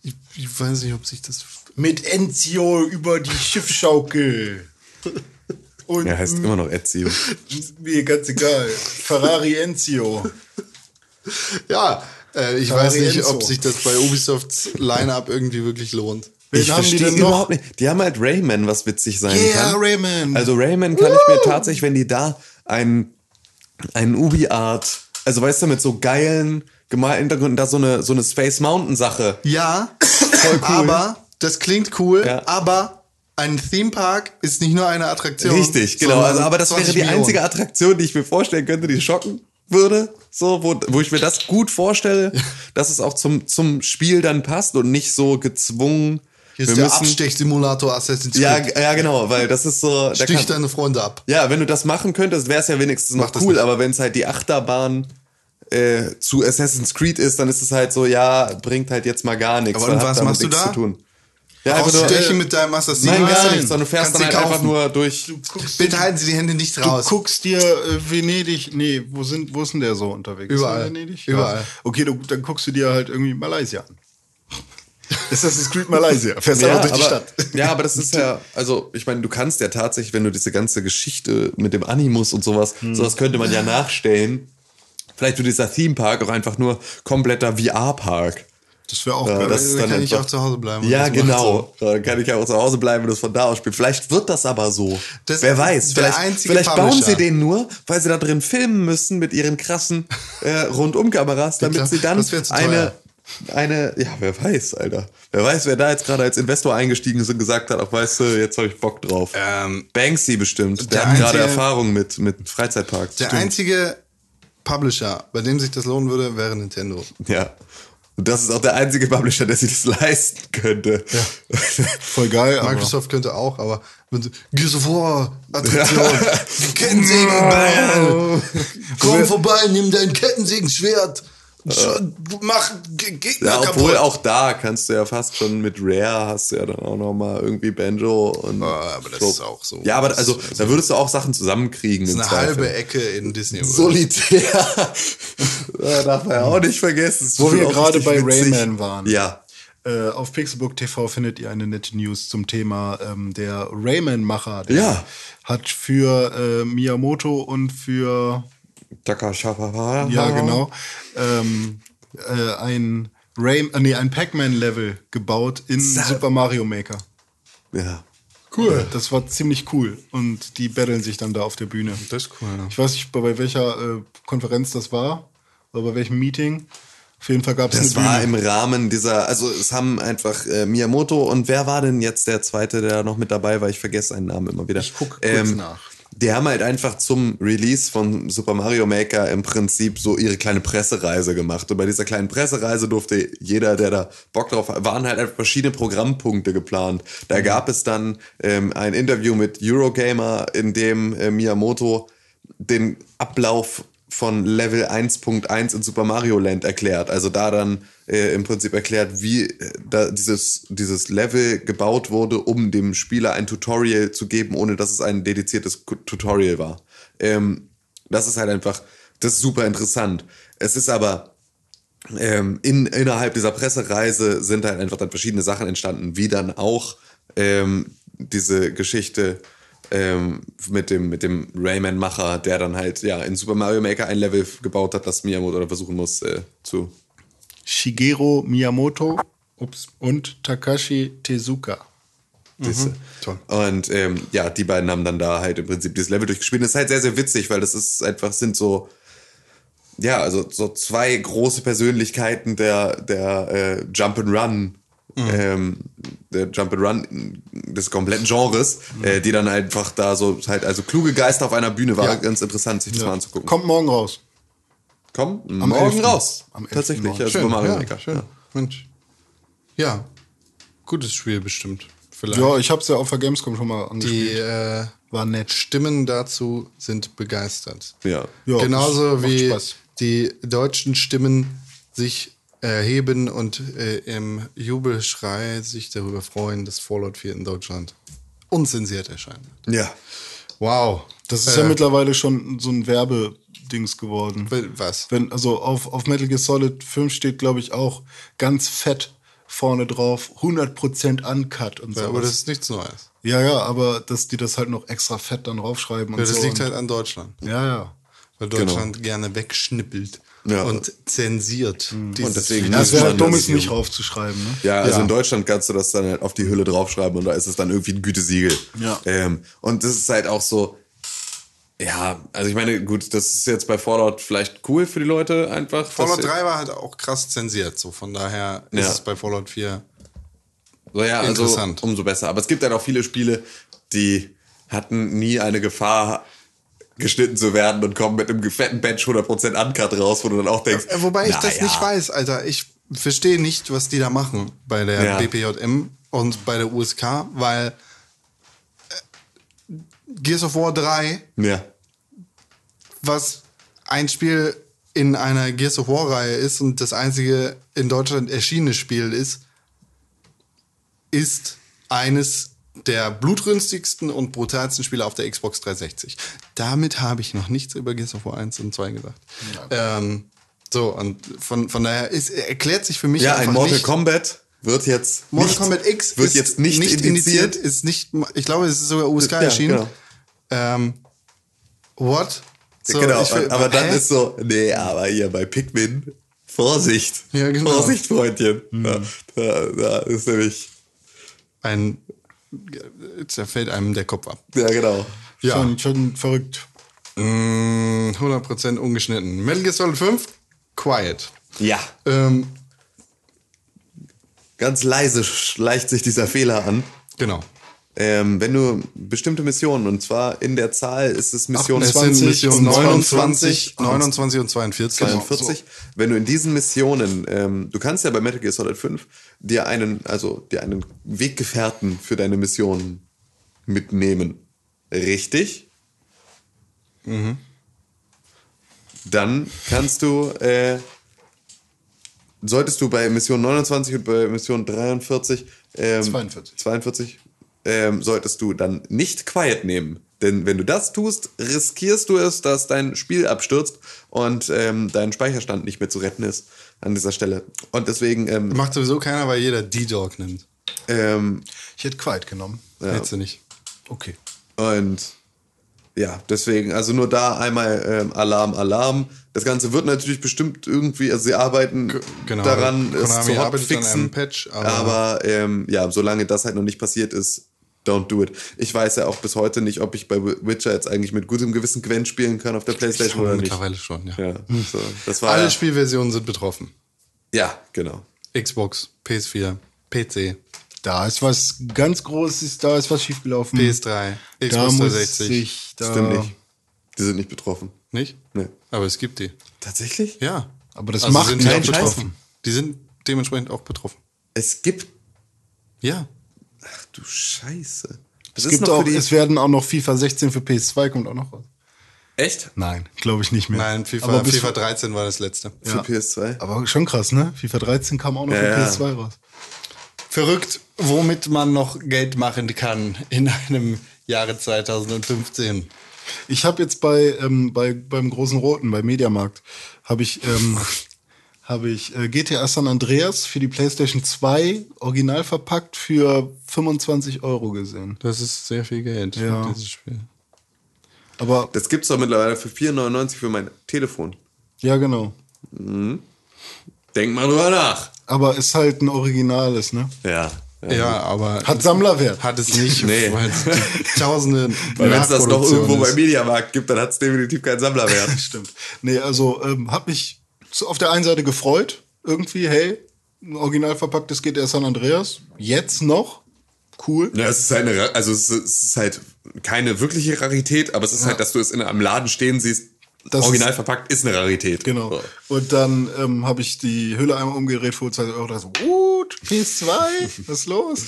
Ich, ich weiß nicht, ob sich das. Mit Enzio über die Schiffschaukel. Und Er heißt immer noch Ezio. mir ganz egal. Ferrari Enzio. Ja, äh, ich Ferrari weiß nicht, Enzo. ob sich das bei Ubisofts Line-Up irgendwie wirklich lohnt. Wen ich verstehe überhaupt nicht. Die haben halt Rayman, was witzig sein Yeah, kann. Rayman. Also Rayman kann ich mir tatsächlich, wenn die da einen, einen Ubi-Art, also weißt du, mit so geilen gemalten Hintergründen, da so eine, so eine Space Mountain Sache. Ja, Voll cool. aber das klingt cool, Ja. aber ein Theme Park ist nicht nur eine Attraktion. Richtig, genau. Also, aber das wäre 20 die einzige Attraktion, die ich mir vorstellen könnte, die schocken würde. So, wo, wo ich mir das gut vorstelle, dass es auch zum, zum Spiel dann passt und nicht so gezwungen. Hier ist wir der müssen- Abstechsimulator Assassin's Creed. Ja, ja, genau, weil das ist so. Stich kann- deine Freunde ab. Ja, wenn du das machen könntest, wäre es ja wenigstens noch Mach cool, aber wenn es halt die Achterbahn äh, zu Assassin's Creed ist, dann ist es halt so, ja, bringt halt jetzt mal gar nichts. Aber was machst du nichts da? Zu tun. Ja, einfach nur, Ausstechen äh, mit deinem Assassin? Nein, gar nichts, sondern du fährst Kannst dann halt einfach nur durch. Bitte halten Sie die Hände nicht Du raus. guckst dir äh, Venedig, nee, wo sind, wo ist denn der so unterwegs? Überall. Er Venedig? Überall. Ja. Okay, du, dann guckst du dir halt irgendwie Malaysia an. Assassin's Creed Malaysia. Fährst einfach durch die aber, Stadt. ja, aber das ist ja, also ich meine, du kannst ja tatsächlich, wenn du diese ganze Geschichte mit dem Animus und sowas, Hm. sowas könnte man ja nachstellen. Vielleicht wird dieser Theme Park auch einfach nur kompletter VR-Park. Das wäre auch Ja, geil. das dann kann ich einfach- auch zu Hause bleiben. Ja, genau. Dann kann ich auch zu Hause bleiben und das von da aus spielen. Vielleicht wird das aber so. Das Wer weiß. Vielleicht, vielleicht bauen Publisher. sie den nur, weil sie da drin filmen müssen mit ihren krassen äh, Rundumkameras, damit sie dann eine, eine, ja, wer weiß, Alter. Wer weiß, wer da jetzt gerade als Investor eingestiegen ist und gesagt hat, ach, weißt du, jetzt habe ich Bock drauf. Ähm, Banksy bestimmt. Der, der hat gerade Erfahrung mit, mit Freizeitparks. Der Stimmt. einzige Publisher, bei dem sich das lohnen würde, wäre Nintendo. Ja. Und das ist auch der einzige Publisher, der sich das leisten könnte. Voll geil, aber Microsoft könnte auch, aber wenn sie, Gears of War, Attraktion, Kettensägen, Bayern, komm vorbei, nimm dein Kettensägenschwert, Sch- mach Ge- Gegner Ja, obwohl kaputt. auch da kannst du ja fast schon mit Rare hast du ja dann auch noch mal irgendwie Banjo und Ah, aber das ist auch so. Ja, aber also ist- da würdest du auch Sachen zusammenkriegen. Das ist eine Zweifel. halbe Ecke in Disney World. Solitär. ja, darf man ja auch nicht vergessen. Wo wir gerade bei witzig. Rayman waren. Ja. Äh, auf Pixelbook TV findet ihr eine nette News zum Thema ähm, der Rayman-Macher. Der Ja. Hat für äh, Miyamoto und für. Ja genau ähm, äh, ein Ray, äh, nee, ein Pac-Man-Level gebaut in Super Mario Maker. Ja. Cool. Das war ziemlich cool und die battlen sich dann da auf der Bühne. Das ist cool. Ich weiß nicht, bei welcher äh, Konferenz das war oder bei welchem Meeting. Auf jeden Fall gab es Das war im Rahmen dieser, also es haben einfach äh, Miyamoto und wer war denn jetzt der zweite, der noch mit dabei war? Ich vergesse seinen Namen immer wieder. Ähm, Ich guck kurz nach. Die haben halt einfach zum Release von Super Mario Maker im Prinzip so ihre kleine Pressereise gemacht. Und bei dieser kleinen Pressereise durfte jeder, der da Bock drauf hat, waren halt einfach verschiedene Programmpunkte geplant. Mhm. Da gab es dann ähm, ein Interview mit Eurogamer, in dem äh, Miyamoto den Ablauf von Level 1.1 in Super Mario Land erklärt. Also da dann äh, im Prinzip erklärt, wie äh, da dieses, dieses Level gebaut wurde, um dem Spieler ein Tutorial zu geben, ohne dass es ein dediziertes Tutorial war. Ähm, das ist halt einfach, das ist super interessant. Es ist aber ähm, in, innerhalb dieser Pressereise sind halt einfach dann verschiedene Sachen entstanden, wie dann auch ähm, diese Geschichte ähm, mit dem, mit dem Rayman-Macher, der dann halt ja in Super Mario Maker ein Level gebaut hat, das Miyamoto oder versuchen muss äh, zu. Shigeru Miyamoto ups, und Takashi Tezuka. Toll. Und ähm, ja, die beiden haben dann da halt im Prinzip dieses Level durchgespielt. Das ist halt sehr, sehr witzig, weil das ist einfach, sind so, ja, also so zwei große Persönlichkeiten der, der äh, Jump'n'Run, ähm, der Jump'n'Run des kompletten Genres, äh, die dann einfach da so halt, also kluge Geister auf einer Bühne war Ja. ganz interessant, sich das mal anzugucken. Kommt morgen raus. Komm, Am morgen 11.. raus. Am 11. Tatsächlich, morgen. ja, Schön, Mario ja, Maker. schön. Ja. Mensch. Ja. Gutes Spiel bestimmt. Vielleicht. Ja, ich hab's ja auf der Gamescom schon mal Die angespielt. äh, War nett. Stimmen dazu sind begeistert. Ja. Ja, Genauso wie Spaß. die deutschen Stimmen sich erheben und äh, im Jubelschrei sich darüber freuen, dass Fallout 4 in Deutschland unzensiert erscheint. Ja. Wow. Das ist Äh, ja mittlerweile schon so ein Werbedings geworden. Was? Wenn, also auf, auf Metal Gear Solid 5 steht, glaube ich, auch ganz fett vorne drauf 100% Uncut und so. Ja, aber das ist nichts Neues. ja, ja, aber dass die das halt noch extra fett dann draufschreiben und Ja, das so. liegt und, halt an Deutschland. Ja, ja. Weil Deutschland gerne wegschnippelt Ja. und zensiert. dieses Und deswegen. Das wäre halt dumm, das es nicht hier- raufzuschreiben, ne? Ja, also Ja. in Deutschland kannst du das dann halt auf die Hülle draufschreiben und da ist es dann irgendwie ein Gütesiegel. Ja. Ähm, und das ist halt auch so, ja, also ich meine, gut, das ist jetzt bei Fallout vielleicht cool für die Leute einfach. Fallout dass- 3 war halt auch krass zensiert, so von daher ist Ja. es bei Fallout 4 So, ja, also Interessant. umso besser. Aber es gibt halt auch viele Spiele, die hatten nie eine Gefahr, geschnitten zu werden und kommen mit einem fetten Batch 100% Uncut raus, wo du dann auch denkst, Äh, Wobei ich das ja. nicht weiß, Alter. Ich verstehe nicht, was die da machen bei der Ja. BPJM und bei der USK, weil Gears of War 3, Ja. was ein Spiel in einer Gears of War-Reihe ist und das einzige in Deutschland erschienene Spiel ist, ist eines der blutrünstigsten und brutalsten Spiele auf der Xbox 360. Damit habe ich noch nichts über Gears of War 1 und 2 gesagt. Ähm, so, und von, von daher ist, erklärt sich für mich Ja, ein Mortal nicht, Kombat wird jetzt Mortal nicht, Kombat X wird ist jetzt nicht, indiziert. ist nicht, ich glaube, es ist sogar USK Ja, erschienen. genau. Ähm, what? So, genau, will- aber dann hä? ist so, nee, aber hier bei Pikmin, Vorsicht. Ja, genau. Vorsicht, Freundchen. Da, da, da ist nämlich, ein, zerfällt einem der Kopf ab. ja genau. Ja. Schon, schon verrückt. Mm, 100% ungeschnitten. Metal Gear Solid 5, Quiet. Ja, Ähm, ganz leise schleicht sich dieser Fehler an. genau. Ähm, wenn du bestimmte Missionen, und zwar in der Zahl ist es Mission Es 20 sind Mission und 29, 29, 29 und 42. 42. Wenn du in diesen Missionen, ähm, du kannst ja bei Metal Gear Solid 5 dir einen, also dir einen Weggefährten für deine Mission mitnehmen. Richtig? Dann kannst du, äh, solltest du bei Mission 29 und bei Mission 43, ähm, 42. 42 ähm, solltest du dann nicht Quiet nehmen. Denn wenn du das tust, riskierst du es, dass dein Spiel abstürzt und ähm, dein Speicherstand nicht mehr zu retten ist an dieser Stelle. Und deswegen, ähm, Macht sowieso keiner, weil jeder D-Dog nimmt. ähm, Ich hätte Quiet genommen. Hättest du nicht. Okay. und ja, deswegen, also nur da einmal ähm, Alarm, Alarm. Das Ganze wird natürlich bestimmt irgendwie, also sie arbeiten genau. daran, es zu hotfixen. Patch, aber- aber ähm, ja, solange das halt noch nicht passiert ist, don't do it. Ich weiß ja auch bis heute nicht, ob ich bei Witcher jetzt eigentlich mit gutem Gewissen Gwen spielen kann auf der Playstation oder nicht. Mittlerweile schon, ja. Ja, so, das war Alle ja, Spielversionen sind betroffen. ja, genau. Xbox, PS4, PC, Da ist was ganz Großes, da ist was schiefgelaufen. PS3, da Xbox muss 360. sich da, Stimmt nicht. Die sind nicht betroffen. Nicht? Nee. Aber es gibt die. Tatsächlich? Ja. Aber das Also macht sind die keinen Scheiß. betroffen. Die sind dementsprechend auch betroffen. Es gibt. Ja. Ach du Scheiße. Es gibt auch, es werden auch noch FIFA 16 für PS2 kommt auch noch raus. Echt? Nein, glaube ich nicht mehr. Nein, FIFA, FIFA 13 war das letzte. Für PS2? aber schon krass, ne? FIFA 13 kam auch noch Ja, für ja. PS2 raus. Verrückt, womit man noch Geld machen kann in einem Jahre 2015. Ich habe jetzt bei, ähm, bei beim großen Roten, bei Mediamarkt, habe ich, ähm, habe ich äh, GTA San Andreas für die PlayStation 2 original verpackt für 25 Euro gesehen. Das ist sehr viel Geld Ja. für dieses Spiel. Aber Das gibt's doch mittlerweile für 4,99 für mein Telefon. ja, genau. Denk mal drüber nach. Aber ist halt ein originales, ne? Ja. Ja, aber Hat Sammlerwert. hat es nicht, Nee. weil es die tausende Weil wenn es das noch irgendwo beim ist. Mediamarkt gibt, dann hat es definitiv keinen Sammlerwert. Stimmt. Nee, also ähm, hab mich auf der einen Seite gefreut, irgendwie, hey, ein original verpacktes GTA San Andreas, jetzt noch, cool. ja, es ist halt eine, also es ist, es ist halt keine wirkliche Rarität, aber es ist halt, dass du es in einem Laden stehen siehst, Das original ist- verpackt, ist eine Rarität. Genau. So. Und dann ähm, habe ich die Hülle einmal umgedreht für 20 Euro. Da so, gut, PS2, was ist los?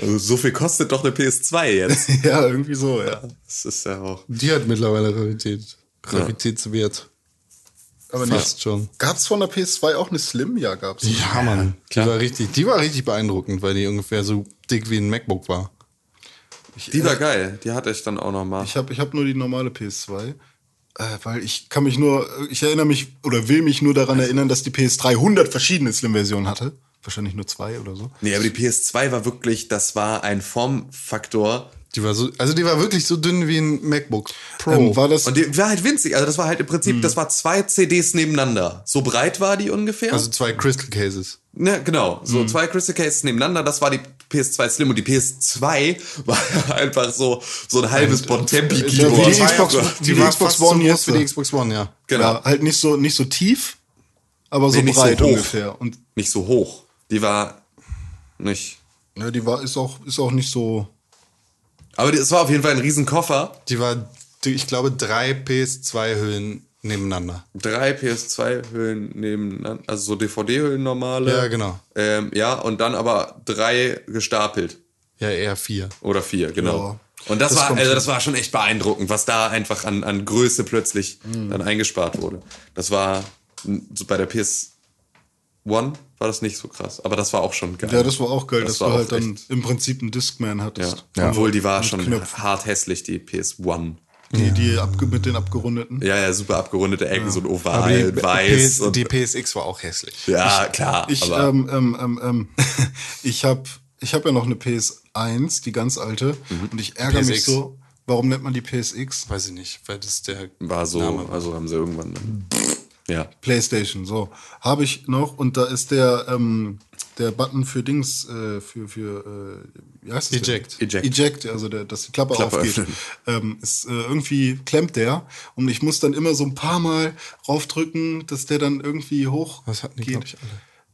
Also so viel kostet doch eine PS2 jetzt. ja, irgendwie so, ja. Das ist ja auch. Die hat mittlerweile Rarität. Raritätswert. Aber Fast schon. Gab es von der PS2 auch eine Slim? Ja, gab's. Ja, Mann. Die war richtig, die war richtig beeindruckend, weil die ungefähr so dick wie ein MacBook war. Die war geil. Die hatte ich dann auch noch mal. Ich habe ich hab nur die normale PS2. Äh, weil ich kann mich nur, ich erinnere mich oder will mich nur daran erinnern, dass die PS3 100 verschiedene Slim-Versionen hatte. Wahrscheinlich nur zwei oder so. Nee, aber die PS2 war wirklich, das war ein Formfaktor. Die war so, also die war wirklich so dünn wie ein MacBook Pro. Ähm, war das, Und die war halt winzig. Also das war halt im Prinzip, das war zwei CDs nebeneinander. So breit war die ungefähr. also zwei Crystal Cases. Ja, genau. Mhm. So zwei Crystal Cases nebeneinander. Das war die PS2 Slim und die PS2 war einfach so, so ein halbes Bontempi Ja, Keyboard. wie die war Xbox- ja- die war Xbox One so jetzt, wie die ja. Xbox One, ja. Genau. ja, halt nicht so, nicht so tief, aber so Nee, nicht so breit hoch. ungefähr. Und Nicht so hoch. Die war nicht. ja, die war, ist auch, ist auch nicht so. Aber es war auf jeden Fall ein Riesenkoffer. Die war, die, ich glaube, drei PS2-Hüllen nebeneinander. Drei PS2-Hüllen nebeneinander, also so DVD-Hüllen normale. Ja, genau. Ähm, ja, und dann aber drei gestapelt. Ja, eher vier. Oder vier, genau. Ja. Und das, Das war, also das war schon echt beeindruckend, was da einfach an, an Größe plötzlich Mhm. dann eingespart wurde. Das war, bei der PS One war das nicht so krass, aber das war auch schon geil. Ja, das war auch geil, Das dass war du halt dann im Prinzip einen Discman ja. hattest. Obwohl die war schon Knöpfen. hart hässlich, die PS One. Die, die abge mit den abgerundeten. Ja, ja, super abgerundete Ecken, so ein Oval, die, weiß. PS, und, die PSX war auch hässlich. ja, klar. Ich, ähm, ähm, ähm, ähm, ich habe ich hab ja noch eine PS1, die ganz alte, Mhm. und ich ärgere mich so. Warum nennt man die PSX? Weiß ich nicht, weil das der war so, Name war. also haben sie irgendwann. Dann, ja. PlayStation, so. Habe ich noch und da ist der, ähm, der Button für Dings, äh, für, für, äh, wie heißt denn? Eject. Eject. Eject, also der, dass die Klappe, Klappe aufgeht. Ähm, ist, äh, irgendwie klemmt der und ich muss dann immer so ein paar Mal raufdrücken, dass der dann irgendwie hoch Das hatten die, ich, alle.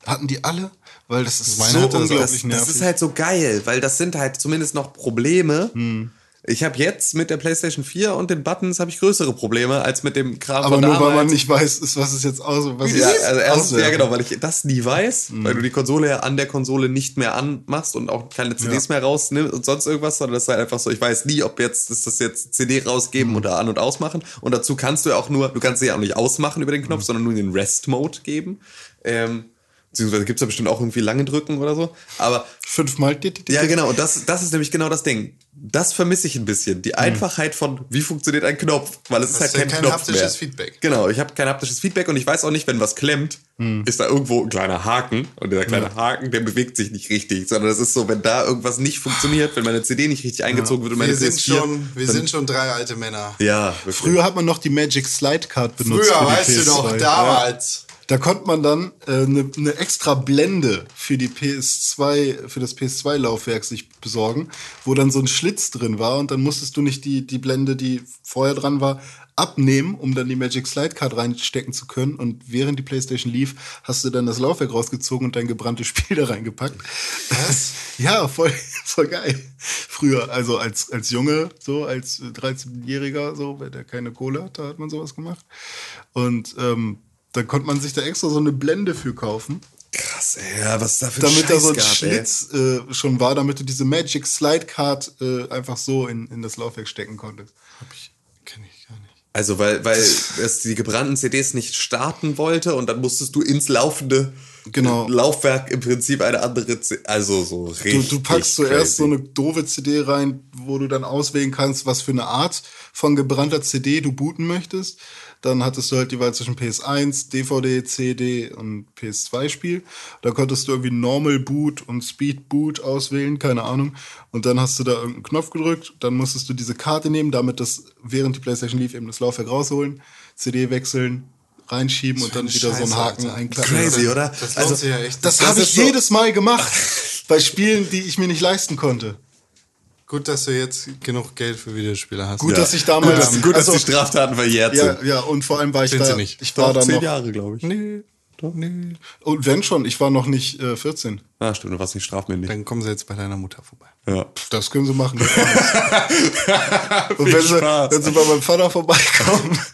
Hatten die alle? Weil das ist Meine so unglaublich Das, nervig. das ist halt so geil, weil das sind halt zumindest noch Probleme. Hm. Ich habe jetzt mit der PlayStation 4 und den Buttons habe ich größere Probleme als mit dem Kram aber von nur weil man damals. nicht weiß, ist, was ist jetzt aus, was Ja, ist also erstens, ja genau, weil ich das nie weiß, Hm. weil du die Konsole ja an der Konsole nicht mehr anmachst und auch keine CDs mehr rausnimmst und sonst irgendwas, sondern das ist halt einfach so, ich weiß nie, ob jetzt ist das jetzt CD rausgeben Hm. oder an- und ausmachen. Und dazu kannst du ja auch nur, du kannst sie ja auch nicht ausmachen über den Knopf, Hm. sondern nur den Rest-Mode geben. Ähm, beziehungsweise gibt's da bestimmt auch irgendwie lange drücken oder so. Aber Fünfmal. ja, genau. Und das, das ist nämlich genau das Ding. Das vermisse ich ein bisschen. Die Einfachheit von, wie funktioniert ein Knopf? Weil es ist halt ja kein, kein Knopf haptisches mehr. Feedback. Genau, ich habe kein haptisches Feedback und ich weiß auch nicht, wenn was klemmt, ist da irgendwo ein kleiner Haken. Und dieser kleine Haken, der bewegt sich nicht richtig. Sondern es ist so, wenn da irgendwas nicht funktioniert, wenn meine CD nicht richtig eingezogen wird und meine Wir sind PS4, schon, wir sind schon drei alte Männer. Ja, wirklich. Früher hat man noch die Magic Slide Card benutzt. Früher, weißt du PS2. doch, damals. Da konnte man dann eine äh, ne- ne extra Blende für die PS2, für das PS2-Laufwerk sich besorgen, wo dann so ein Schlitz drin war und dann musstest du nicht die, die Blende, die vorher dran war, abnehmen, um dann die Magic Slide Card reinstecken zu können. Und während die PlayStation lief, hast du dann das Laufwerk rausgezogen und dein gebranntes Spiel da reingepackt. Was? ja, voll, voll geil. Früher, also als, als Junge, so als 13-Jähriger, so, wenn der keine Kohle hat, da hat man sowas gemacht. Und ähm, dann konnte man sich da extra so eine Blende für kaufen, Krass, ey, ja, was da für ein damit da so ein Scheiß gab. Schlitz äh, schon war, damit du diese Magic Slide Card äh, einfach so in, in das Laufwerk stecken konntest. Kenn ich gar nicht. Also, weil, weil es die gebrannten CDs nicht starten wollte und dann musstest du ins laufende Genau. Laufwerk im Prinzip eine andere, C also so Du, richtig. du packst zuerst crazy. so eine doofe CD rein, wo du dann auswählen kannst, was für eine Art von gebrannter CD du booten möchtest. Dann hattest du halt die Wahl zwischen PS1, DVD, CD und PS2-Spiel. Da konntest du irgendwie Normal Boot und Speed Boot auswählen, keine Ahnung. Und dann hast du da irgendeinen Knopf gedrückt. Dann musstest du diese Karte nehmen, damit das, während die PlayStation lief, eben das Laufwerk rausholen, CD wechseln, reinschieben und dann wieder so einen Scheiße, Haken einklappen. Crazy, oder? Das Also, ja echt. Das, Das habe ich so- jedes Mal gemacht. bei Spielen, die ich mir nicht leisten konnte. Gut, dass du jetzt genug Geld für Videospiele hast. Gut, Ja. dass ich damals. das ist gut, dass also, die Straftaten verjährt ja, sind. ja, und vor allem war ich Sind da. sie nicht. Ich war da zehn noch. Jahre, glaube ich. Nee, doch, nee. Und wenn schon, ich war noch nicht äh, 14. Ah, stimmt, du warst nicht strafmündig. Dann kommen sie jetzt bei deiner Mutter vorbei. Ja. Das können sie machen. und Viel wenn sie, wenn sie bei meinem Vater vorbeikommen,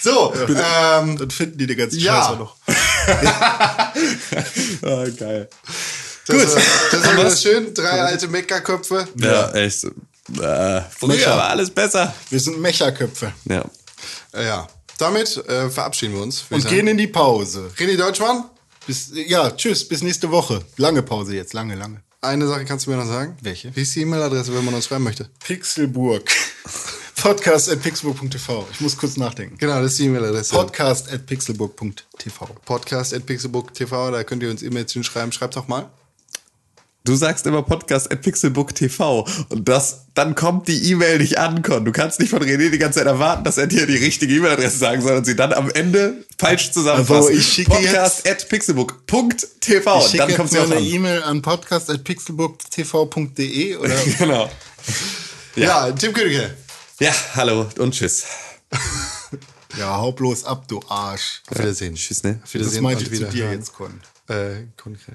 So, ähm, dann finden die den ganzen Ja. Scheiß auch noch. ah, geil. Das, Gut. das war das schön. Drei alte Meckerköpfe. Ja, echt. Äh, früher war alles besser. Wir sind Mecherköpfe. Ja. Äh, Ja. Damit äh, verabschieden wir uns. ich Und gehen in die Pause. sagen. René Deutschmann, Bis, ja, tschüss, bis nächste Woche. Lange Pause jetzt, lange, lange. eine Sache kannst du mir noch sagen. Welche? Wie ist die E-Mail-Adresse, wenn man uns schreiben möchte? Pixelburg. Podcast at pixelburg.tv. Ich muss kurz nachdenken. Genau, das ist die E-Mail-Adresse. Podcast at pixelburg.tv. Podcast at pixelbook.tv, da könnt ihr uns E-Mails hinschreiben. Schreibt doch mal. Du sagst immer Podcast at Pixelbook TV und das, dann kommt die E-Mail nicht an, Con. Du kannst nicht von René die ganze Zeit erwarten, dass er dir die richtige E-Mail-Adresse sagen soll und sie dann am Ende falsch zusammenfassen. Also ich schicke Podcast at pixelbook.tv Ich schicke dann kommt jetzt sie eine an. E-Mail an podcast.pixelburgtv.de oder genau. Ja, Tim Königke. Ja, hallo und tschüss. ja, hau bloß ab, du Arsch. Auf Wiedersehen. Tschüss, ne? Auf Das Wiedersehen meinte und ich zu dir jetzt, Con. Äh, Königke.